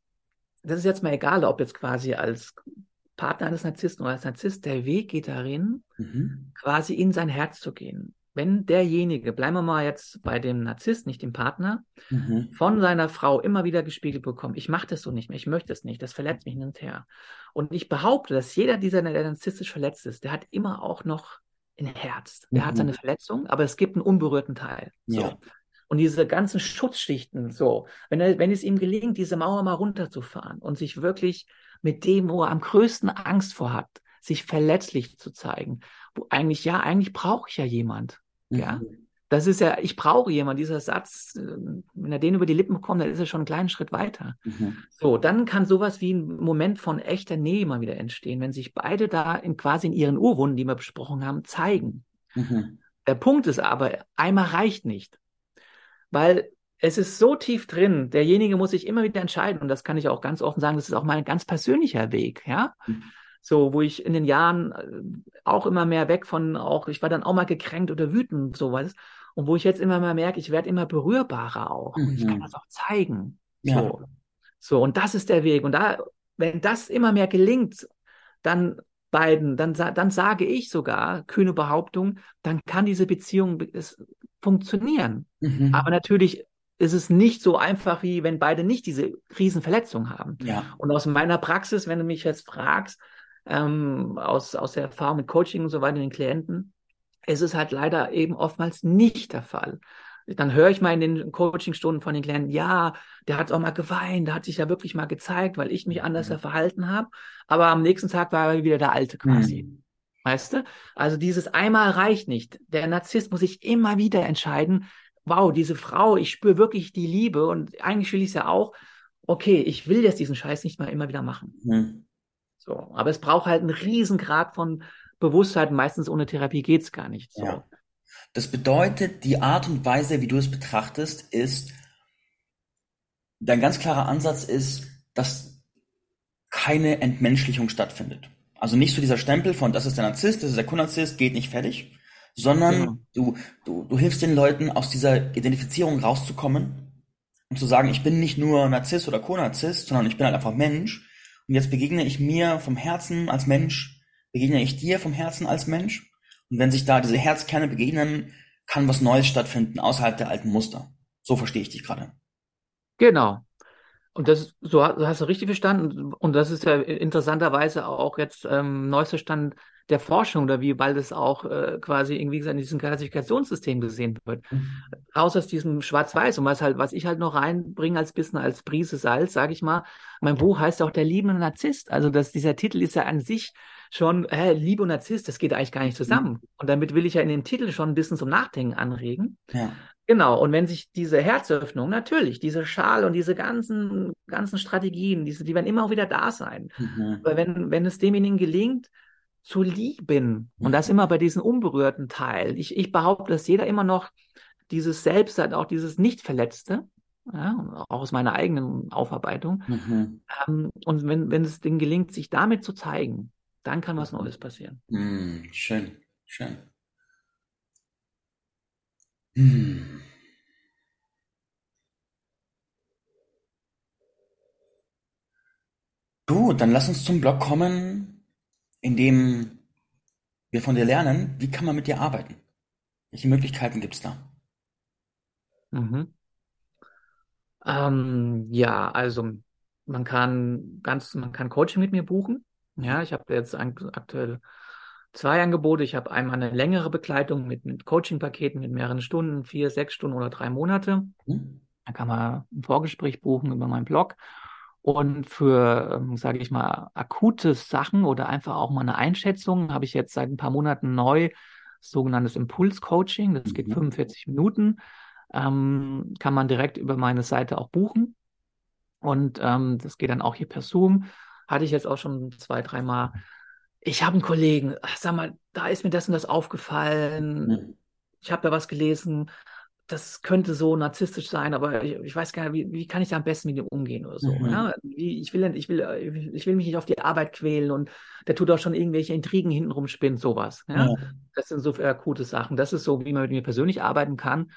Speaker 2: das ist jetzt mal egal, ob jetzt quasi als Partner eines Narzissten oder als Narzisst, der Weg geht darin, mhm. quasi in sein Herz zu gehen. Wenn derjenige, bleiben wir mal jetzt bei dem Narzisst, nicht dem Partner, mhm. von seiner Frau immer wieder gespiegelt bekommt, ich mache das so nicht mehr, ich möchte es nicht, das verletzt mich hin und her. Und ich behaupte, dass jeder dieser, der narzisstisch verletzt ist, der hat immer auch noch ein Herz. Der mhm. hat seine Verletzung, aber es gibt einen unberührten Teil. So. Ja. Und diese ganzen Schutzschichten, so, wenn, er, wenn es ihm gelingt, diese Mauer mal runterzufahren und sich wirklich mit dem, wo er am größten Angst vor hat, sich verletzlich zu zeigen, wo eigentlich, ja, eigentlich brauche ich ja jemand, mhm. ja, Das ist ja, ich brauche jemanden, dieser Satz, äh, wenn er den über die Lippen bekommt, dann ist er schon einen kleinen Schritt weiter. Mhm. So, dann kann sowas wie ein Moment von echter Nähe mal wieder entstehen, wenn sich beide da in quasi in ihren Urwunden, die wir besprochen haben, zeigen. Mhm. Der Punkt ist aber, einmal reicht nicht. Weil es ist so tief drin, derjenige muss sich immer wieder entscheiden, und das kann ich auch ganz offen sagen, das ist auch mein ganz persönlicher Weg, ja. Mhm so, wo ich in den Jahren äh, auch immer mehr weg von auch, ich war dann auch mal gekränkt oder wütend, sowas. Und wo ich jetzt immer mehr merke, ich werde immer berührbarer auch. Mhm. Und ich kann mhm. das auch zeigen. Ja. So. so, und das ist der Weg. Und da, wenn das immer mehr gelingt, dann beiden, dann, dann sage ich sogar, kühne Behauptung, dann kann diese Beziehung funktionieren. Mhm. Aber natürlich ist es nicht so einfach, wie wenn beide nicht diese Riesenverletzung haben. Ja. Und aus meiner Praxis, wenn du mich jetzt fragst, ähm, aus, aus der Erfahrung mit Coaching und so weiter, den Klienten, ist es halt leider eben oftmals nicht der Fall. Dann höre ich mal in den Coachingstunden von den Klienten, ja, der hat auch mal geweint, der hat sich ja wirklich mal gezeigt, weil ich mich anders mhm. verhalten habe. Aber am nächsten Tag war er wieder der Alte quasi. Mhm. Weißt du? Also dieses einmal reicht nicht. Der Narzisst muss sich immer wieder entscheiden, wow, diese Frau, ich spüre wirklich die Liebe und eigentlich will ich es ja auch. Okay, ich will jetzt diesen Scheiß nicht mal immer wieder machen. Mhm. So, aber es braucht halt einen Riesengrad von Bewusstheit. Meistens ohne Therapie geht es gar nicht. So. Ja.
Speaker 1: Das bedeutet, die Art und Weise, wie du es betrachtest, ist, dein ganz klarer Ansatz ist, dass keine Entmenschlichung stattfindet. Also nicht so dieser Stempel von, das ist der Narzisst, das ist der Konarzisst, geht nicht fertig, sondern ja. du, du, du hilfst den Leuten, aus dieser Identifizierung rauszukommen und zu sagen, ich bin nicht nur Narzisst oder Konarzisst, sondern ich bin halt einfach Mensch und jetzt begegne ich mir vom Herzen als Mensch, begegne ich dir vom Herzen als Mensch. Und wenn sich da diese Herzkerne begegnen, kann was Neues stattfinden außerhalb der alten Muster. So verstehe ich dich gerade.
Speaker 2: Genau. Und das so hast du richtig verstanden. Und das ist ja interessanterweise auch jetzt ähm, neuester Stand der Forschung oder wie bald es auch äh, quasi irgendwie in diesem Klassifikationssystem gesehen wird. Mhm. Raus aus diesem Schwarz-Weiß und was halt, was ich halt noch reinbringe als bisschen als Prise Salz, sage ich mal. Mein Buch heißt auch Der liebende Narzisst. Also dass dieser Titel ist ja an sich schon, hä, Liebe und Narzisst, das geht eigentlich gar nicht zusammen. Mhm. Und damit will ich ja in dem Titel schon ein bisschen zum Nachdenken anregen. Ja. Genau, und wenn sich diese Herzöffnung, natürlich, diese Schal und diese ganzen, ganzen Strategien, diese, die werden immer auch wieder da sein. Mhm. Aber wenn, wenn es demjenigen gelingt, zu lieben. Und das immer bei diesem unberührten Teil. Ich, ich behaupte, dass jeder immer noch dieses Selbst hat, auch dieses Nicht-Verletzte, ja, auch aus meiner eigenen Aufarbeitung. Mhm. Ähm, und wenn, wenn es denen gelingt, sich damit zu zeigen, dann kann was Neues passieren.
Speaker 1: Mhm. Schön, schön. Mhm. Gut, dann lass uns zum Blog kommen, in dem wir von dir lernen, wie kann man mit dir arbeiten? Welche Möglichkeiten gibt es da?
Speaker 2: Mhm. Ähm, ja, also man kann ganz, man kann Coaching mit mir buchen. Ja, ich habe jetzt aktuell zwei Angebote. Ich habe einmal eine längere Begleitung mit, mit Coaching-Paketen mit mehreren Stunden, vier, sechs Stunden oder drei Monate. Mhm. Da kann man ein Vorgespräch buchen über meinen Blog. Und für, ähm, sage ich mal, akute Sachen oder einfach auch mal eine Einschätzung habe ich jetzt seit ein paar Monaten neu sogenanntes Impuls-Coaching. Das geht 45 mhm. Minuten. Ähm, kann man direkt über meine Seite auch buchen. Und ähm, das geht dann auch hier per Zoom. Hatte ich jetzt auch schon zwei, dreimal. Ich habe einen Kollegen, sag mal, da ist mir das und das aufgefallen. Mhm. Ich habe da was gelesen das könnte so narzisstisch sein, aber ich, ich weiß gar nicht, wie, wie, kann ich da am besten mit ihm umgehen oder so. Mhm. Ja? Ich, will, ich, will, ich will mich nicht auf die Arbeit quälen und der tut auch schon irgendwelche Intrigen hintenrum spinnen, sowas. Ja? ja. Das sind so akute Sachen. Das ist so, wie man mit mir persönlich arbeiten kann.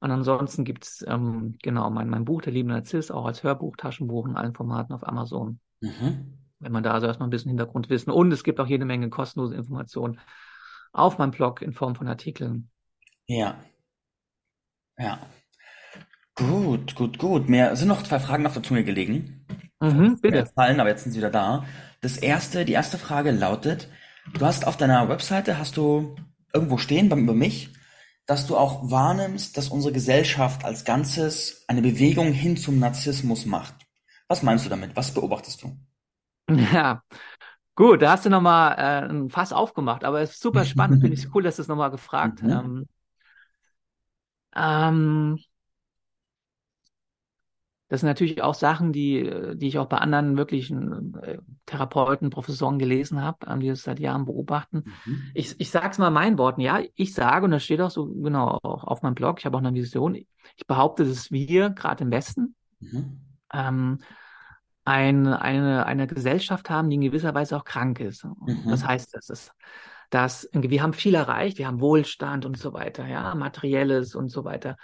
Speaker 2: Und ansonsten gibt es ähm, genau mein, mein Buch, Der liebe Narziss, auch als Hörbuch, Taschenbuch in allen Formaten auf Amazon. Mhm. Wenn man da also erstmal ein bisschen Hintergrund wissen. Und es gibt auch jede Menge kostenlose Informationen auf meinem Blog in Form von Artikeln.
Speaker 1: Ja. Ja. Gut, gut, gut. Mir sind noch zwei Fragen auf der Zunge gelegen.
Speaker 2: Mhm, bitte.
Speaker 1: Fallen, aber jetzt sind sie wieder da. Das erste, die erste Frage lautet, du hast auf deiner Webseite, hast du irgendwo stehen beim über mich, dass du auch wahrnimmst, dass unsere Gesellschaft als Ganzes eine Bewegung hin zum Narzissmus macht. Was meinst du damit? Was beobachtest du?
Speaker 2: Ja, gut, da hast du nochmal äh, ein Fass aufgemacht, aber es ist super spannend, finde ich cool, dass du es nochmal gefragt. Mhm. Ähm, Ähm, das sind natürlich auch Sachen, die, die ich auch bei anderen wirklichen äh, Therapeuten, Professoren gelesen habe, die das seit Jahren beobachten. Mhm. Ich, ich sage es mal in meinen Worten, ja, ich sage, und das steht auch so genau auch auf meinem Blog, ich habe auch eine Vision, ich behaupte, dass wir gerade im Westen mhm. Ähm, ein, eine, eine Gesellschaft haben, die in gewisser Weise auch krank ist. Mhm. Das heißt, das ist, dass wir haben viel erreicht, wir haben Wohlstand und so weiter, ja, materielles und so weiter.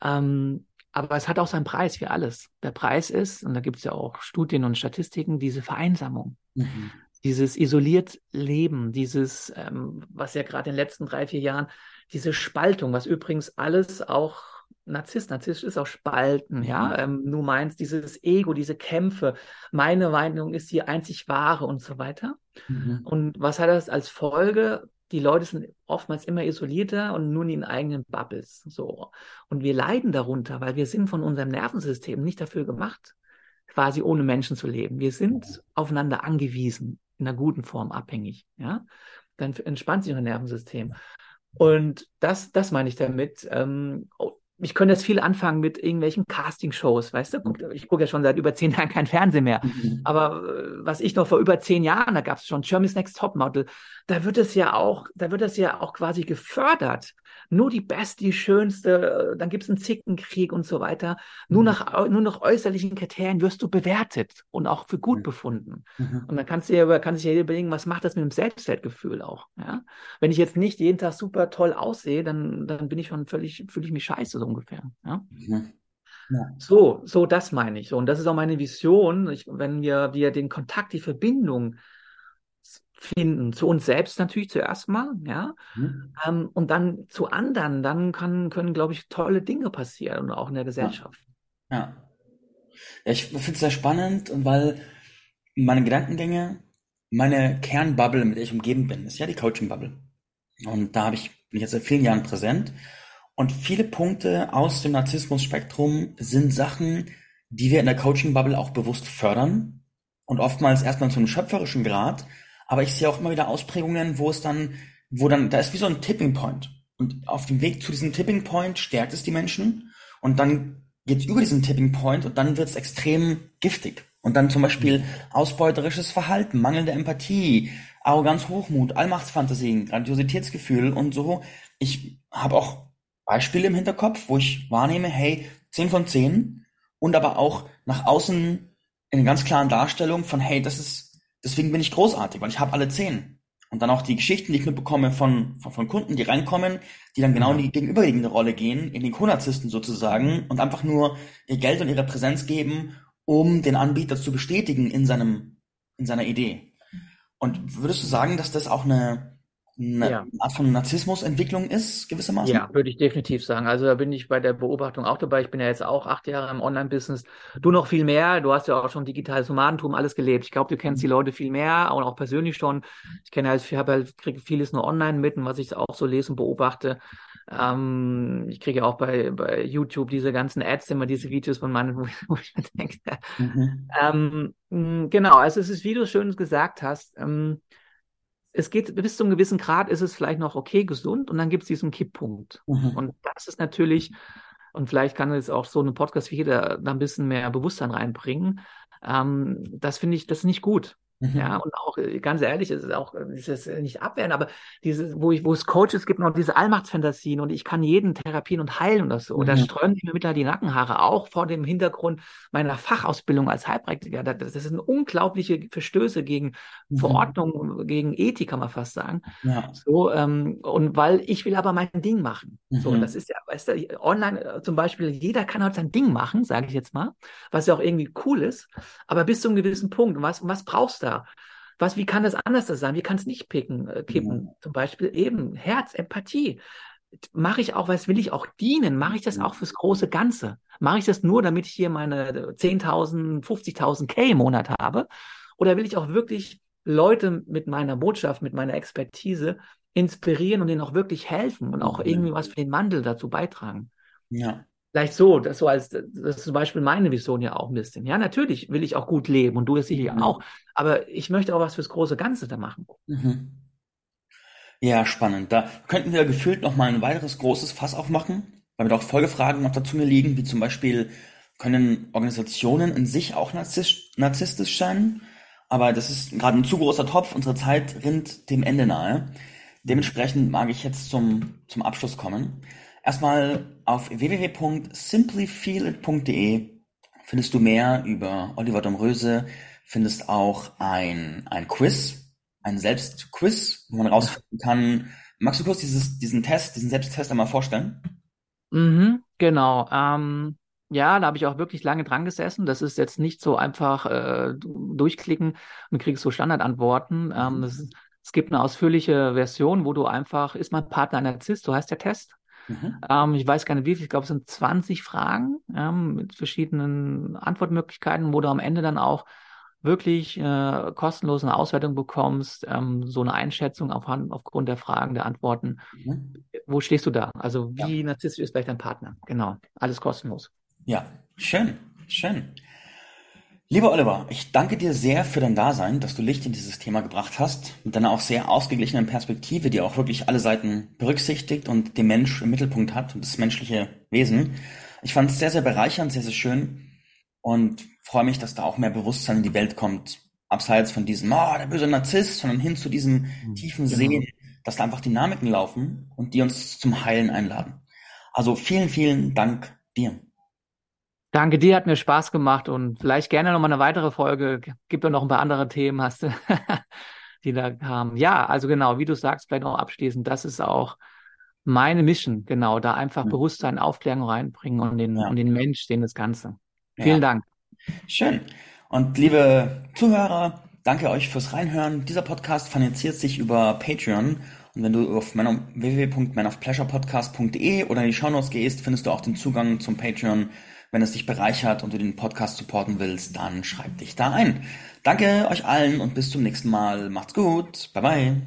Speaker 2: Ähm, aber es hat auch seinen Preis wie alles. Der Preis ist, und da gibt es ja auch Studien und Statistiken, diese Vereinsamung. Mhm. Dieses isoliert Leben, dieses, ähm, was ja gerade in den letzten drei, vier Jahren, diese Spaltung, was übrigens alles auch Narzisst, Narzisst ist auch Spalten, ja. Mhm. Ähm, du meinst dieses Ego, diese Kämpfe, meine Meinung ist die einzig wahre und so weiter. Mhm. Und was hat das als Folge? die Leute sind oftmals immer isolierter und nur in ihren eigenen Bubbles. So. Und wir leiden darunter, weil wir sind von unserem Nervensystem nicht dafür gemacht, quasi ohne Menschen zu leben. Wir sind aufeinander angewiesen, in einer guten Form abhängig. Ja? Dann entspannt sich unser Nervensystem. Und das, das meine ich damit. Ähm, ich könnte jetzt viel anfangen mit irgendwelchen Casting-Shows, weißt du? Ich gucke ja schon seit über zehn Jahren kein Fernsehen mehr. Mhm. Aber äh, was ich noch vor über zehn Jahren, da gab es schon Germany's Next Topmodel, da wird es ja auch, da wird es ja auch quasi gefördert. Nur die beste, die schönste, äh, dann gibt es einen Zickenkrieg und so weiter. Nur, mhm. nach, nur nach äußerlichen Kriterien wirst du bewertet und auch für gut mhm. befunden. Und dann kannst du ja, kann sich ja überlegen, was macht das mit dem Selbstwertgefühl auch. Ja? Wenn ich jetzt nicht jeden Tag super toll aussehe, dann, dann bin ich schon völlig, fühle ich mich scheiße so ungefähr. Ja? Mhm. Ja. So, so das meine ich. So, und das ist auch meine Vision, ich, wenn wir, wir den Kontakt, die Verbindung finden, zu uns selbst natürlich zuerst mal, ja, mhm. ähm, und dann zu anderen, dann kann, können, glaube ich, tolle Dinge passieren und auch in der Gesellschaft.
Speaker 1: Ja. ja. ja ich finde es sehr spannend, weil meine Gedankengänge, meine Kernbubble, mit der ich umgeben bin, ist ja die Coaching-Bubble. Und da habe ich, bin ich jetzt seit vielen Jahren präsent. Und viele Punkte aus dem Narzissmus-Spektrum sind Sachen, die wir in der Coaching-Bubble auch bewusst fördern und oftmals erstmal zu einem schöpferischen Grad. Aber ich sehe auch immer wieder Ausprägungen, wo es dann, wo dann, da ist wie so ein Tipping Point. Und auf dem Weg zu diesem Tipping Point stärkt es die Menschen und dann geht es über diesen Tipping Point und dann wird es extrem giftig. Und dann zum Beispiel ausbeuterisches Verhalten, mangelnde Empathie, Arroganz, Hochmut, Allmachtsfantasien, Grandiositätsgefühl und so. Ich habe auch Beispiele im Hinterkopf, wo ich wahrnehme, hey, 10 von 10 und aber auch nach außen in einer ganz klaren Darstellung von, hey, das ist, deswegen bin ich großartig, weil ich habe alle 10. Und dann auch die Geschichten, die ich mitbekomme von, von, von Kunden, die reinkommen, die dann genau in die gegenüberliegende Rolle gehen, in den Co-Narzissten sozusagen und einfach nur ihr Geld und ihre Präsenz geben, um den Anbieter zu bestätigen in seinem, in seiner Idee. Und würdest du sagen, dass das auch eine, eine ja. Art von Narzissmusentwicklung ist, gewissermaßen?
Speaker 2: Ja, würde ich definitiv sagen. Also da bin ich bei der Beobachtung auch dabei. Ich bin ja jetzt auch acht Jahre im Online-Business. Du noch viel mehr. Du hast ja auch schon digitales Nomadentum alles gelebt. Ich glaube, du kennst die. Leute viel mehr und auch persönlich schon. Ich kenne halt, ich habe halt, kriege vieles nur online mit und was ich auch so lese und beobachte. Ähm, ich kriege auch bei, bei YouTube diese ganzen Ads, immer diese Videos von meinen, wo ich mir denke, mhm. ähm, genau, also es ist, wie du schön gesagt hast, ähm, es geht bis zu einem gewissen Grad ist es vielleicht noch okay gesund und dann gibt es diesen Kipppunkt. Mhm. Und das ist natürlich, und vielleicht kann es auch so eine Podcast wie jeder da ein bisschen mehr Bewusstsein reinbringen. Ähm, das finde ich, das ist nicht gut. Mhm. Ja, und auch äh, ganz ehrlich, es ist auch es ist nicht abwehren, aber diese, wo ich, wo es Coaches gibt, noch diese Allmachtsfantasien und ich kann jeden therapien und heilen und das so. Mhm. Und da strömen sich mir mittlerweile die Nackenhaare, auch vor dem Hintergrund meiner Fachausbildung als Heilpraktiker. Das, das sind unglaubliche Verstöße gegen mhm. Verordnung, gegen Ethik, kann man fast sagen. Ja. So, ähm, und weil ich will aber mein Ding machen. Mhm. So, das ist ja, weißt du, online äh, zum Beispiel, jeder kann halt sein Ding machen, sage ich jetzt mal, was ja auch irgendwie cool ist, aber bis zu einem gewissen Punkt. Und was, was brauchst du da? Was, wie kann das anders sein? Wie kann es nicht picken, äh, kippen? Ja. Zum Beispiel eben Herz, Empathie. Mache ich auch, was will ich auch dienen? Mache ich das auch fürs große Ganze? Mache ich das nur, damit ich hier meine 10.000, 50.000 K im Monat habe? Oder will ich auch wirklich Leute mit meiner Botschaft, mit meiner Expertise inspirieren und ihnen auch wirklich helfen und auch irgendwie was für den Wandel dazu beitragen? Ja. Vielleicht so, das so als das ist zum Beispiel meine Vision ja auch ein bisschen. Ja, natürlich will ich auch gut leben und du es sicher mhm. auch, aber ich möchte auch was fürs große Ganze da machen. Mhm.
Speaker 1: Ja, spannend. Da könnten wir gefühlt noch mal ein weiteres großes Fass aufmachen, damit auch Folgefragen noch dazu mir liegen, wie zum Beispiel, können Organisationen in sich auch narzisstisch sein? Aber das ist gerade ein zu großer Topf. Unsere Zeit rinnt dem Ende nahe. Dementsprechend mag ich jetzt zum, zum Abschluss kommen. Erstmal auf www.simplyfeelit.de findest du mehr über Oliver Domröse, findest auch ein, ein Quiz, ein Selbstquiz, wo man rausfinden kann. Magst du kurz dieses, diesen Test, diesen Selbsttest einmal vorstellen?
Speaker 2: Mhm, genau. Ähm, ja, da habe ich auch wirklich lange dran gesessen. Das ist jetzt nicht so einfach äh, durchklicken und kriegst so Standardantworten. Ähm,
Speaker 1: Mhm.
Speaker 2: es, es gibt eine ausführliche Version, wo du einfach, ist mein Partner ein Narzisst, so heißt der Test.
Speaker 1: Mhm.
Speaker 2: Ähm, ich weiß gar nicht wie viel, ich glaube, es sind 20 Fragen ähm, mit verschiedenen Antwortmöglichkeiten, wo du am Ende dann auch wirklich äh, kostenlos eine Auswertung bekommst, ähm, so eine Einschätzung auf, aufgrund der Fragen, der Antworten.
Speaker 1: Mhm.
Speaker 2: Wo stehst du da? Also
Speaker 1: Ja.
Speaker 2: wie narzisstisch ist vielleicht dein Partner? Genau, alles kostenlos.
Speaker 1: Ja, schön, schön. Lieber Oliver, ich danke dir sehr für dein Dasein, dass du Licht in dieses Thema gebracht hast, mit deiner auch sehr ausgeglichenen Perspektive, die auch wirklich alle Seiten berücksichtigt und den Mensch im Mittelpunkt hat und das menschliche Wesen. Ich fand es sehr, sehr bereichernd, sehr, sehr schön und freue mich, dass da auch mehr Bewusstsein in die Welt kommt, abseits von diesem, oh, der böse Narzisst, sondern hin zu diesem tiefen
Speaker 2: Genau.
Speaker 1: Sehen, dass da einfach Dynamiken laufen und die uns zum Heilen einladen. Also vielen, vielen Dank dir.
Speaker 2: Danke dir, hat mir Spaß gemacht und vielleicht gerne noch mal eine weitere Folge. Gibt doch noch ein paar andere Themen, hast du, die da kamen. Ja, also genau, wie du sagst, vielleicht noch abschließend, das ist auch meine Mission, genau, da einfach
Speaker 1: Ja.
Speaker 2: Bewusstsein, Aufklärung reinbringen und den,
Speaker 1: Ja.
Speaker 2: und den Mensch sehen das Ganze.
Speaker 1: Ja.
Speaker 2: Vielen Dank.
Speaker 1: Schön. Und liebe Zuhörer, danke euch fürs Reinhören. Dieser Podcast finanziert sich über Patreon. Und wenn du auf www.manofpleasurepodcast.de oder in die Shownotes gehst, findest du auch den Zugang zum Patreon. Wenn es dich bereichert und du den Podcast supporten willst, dann schreib dich da ein. Danke euch allen und bis zum nächsten Mal. Macht's gut. Bye bye.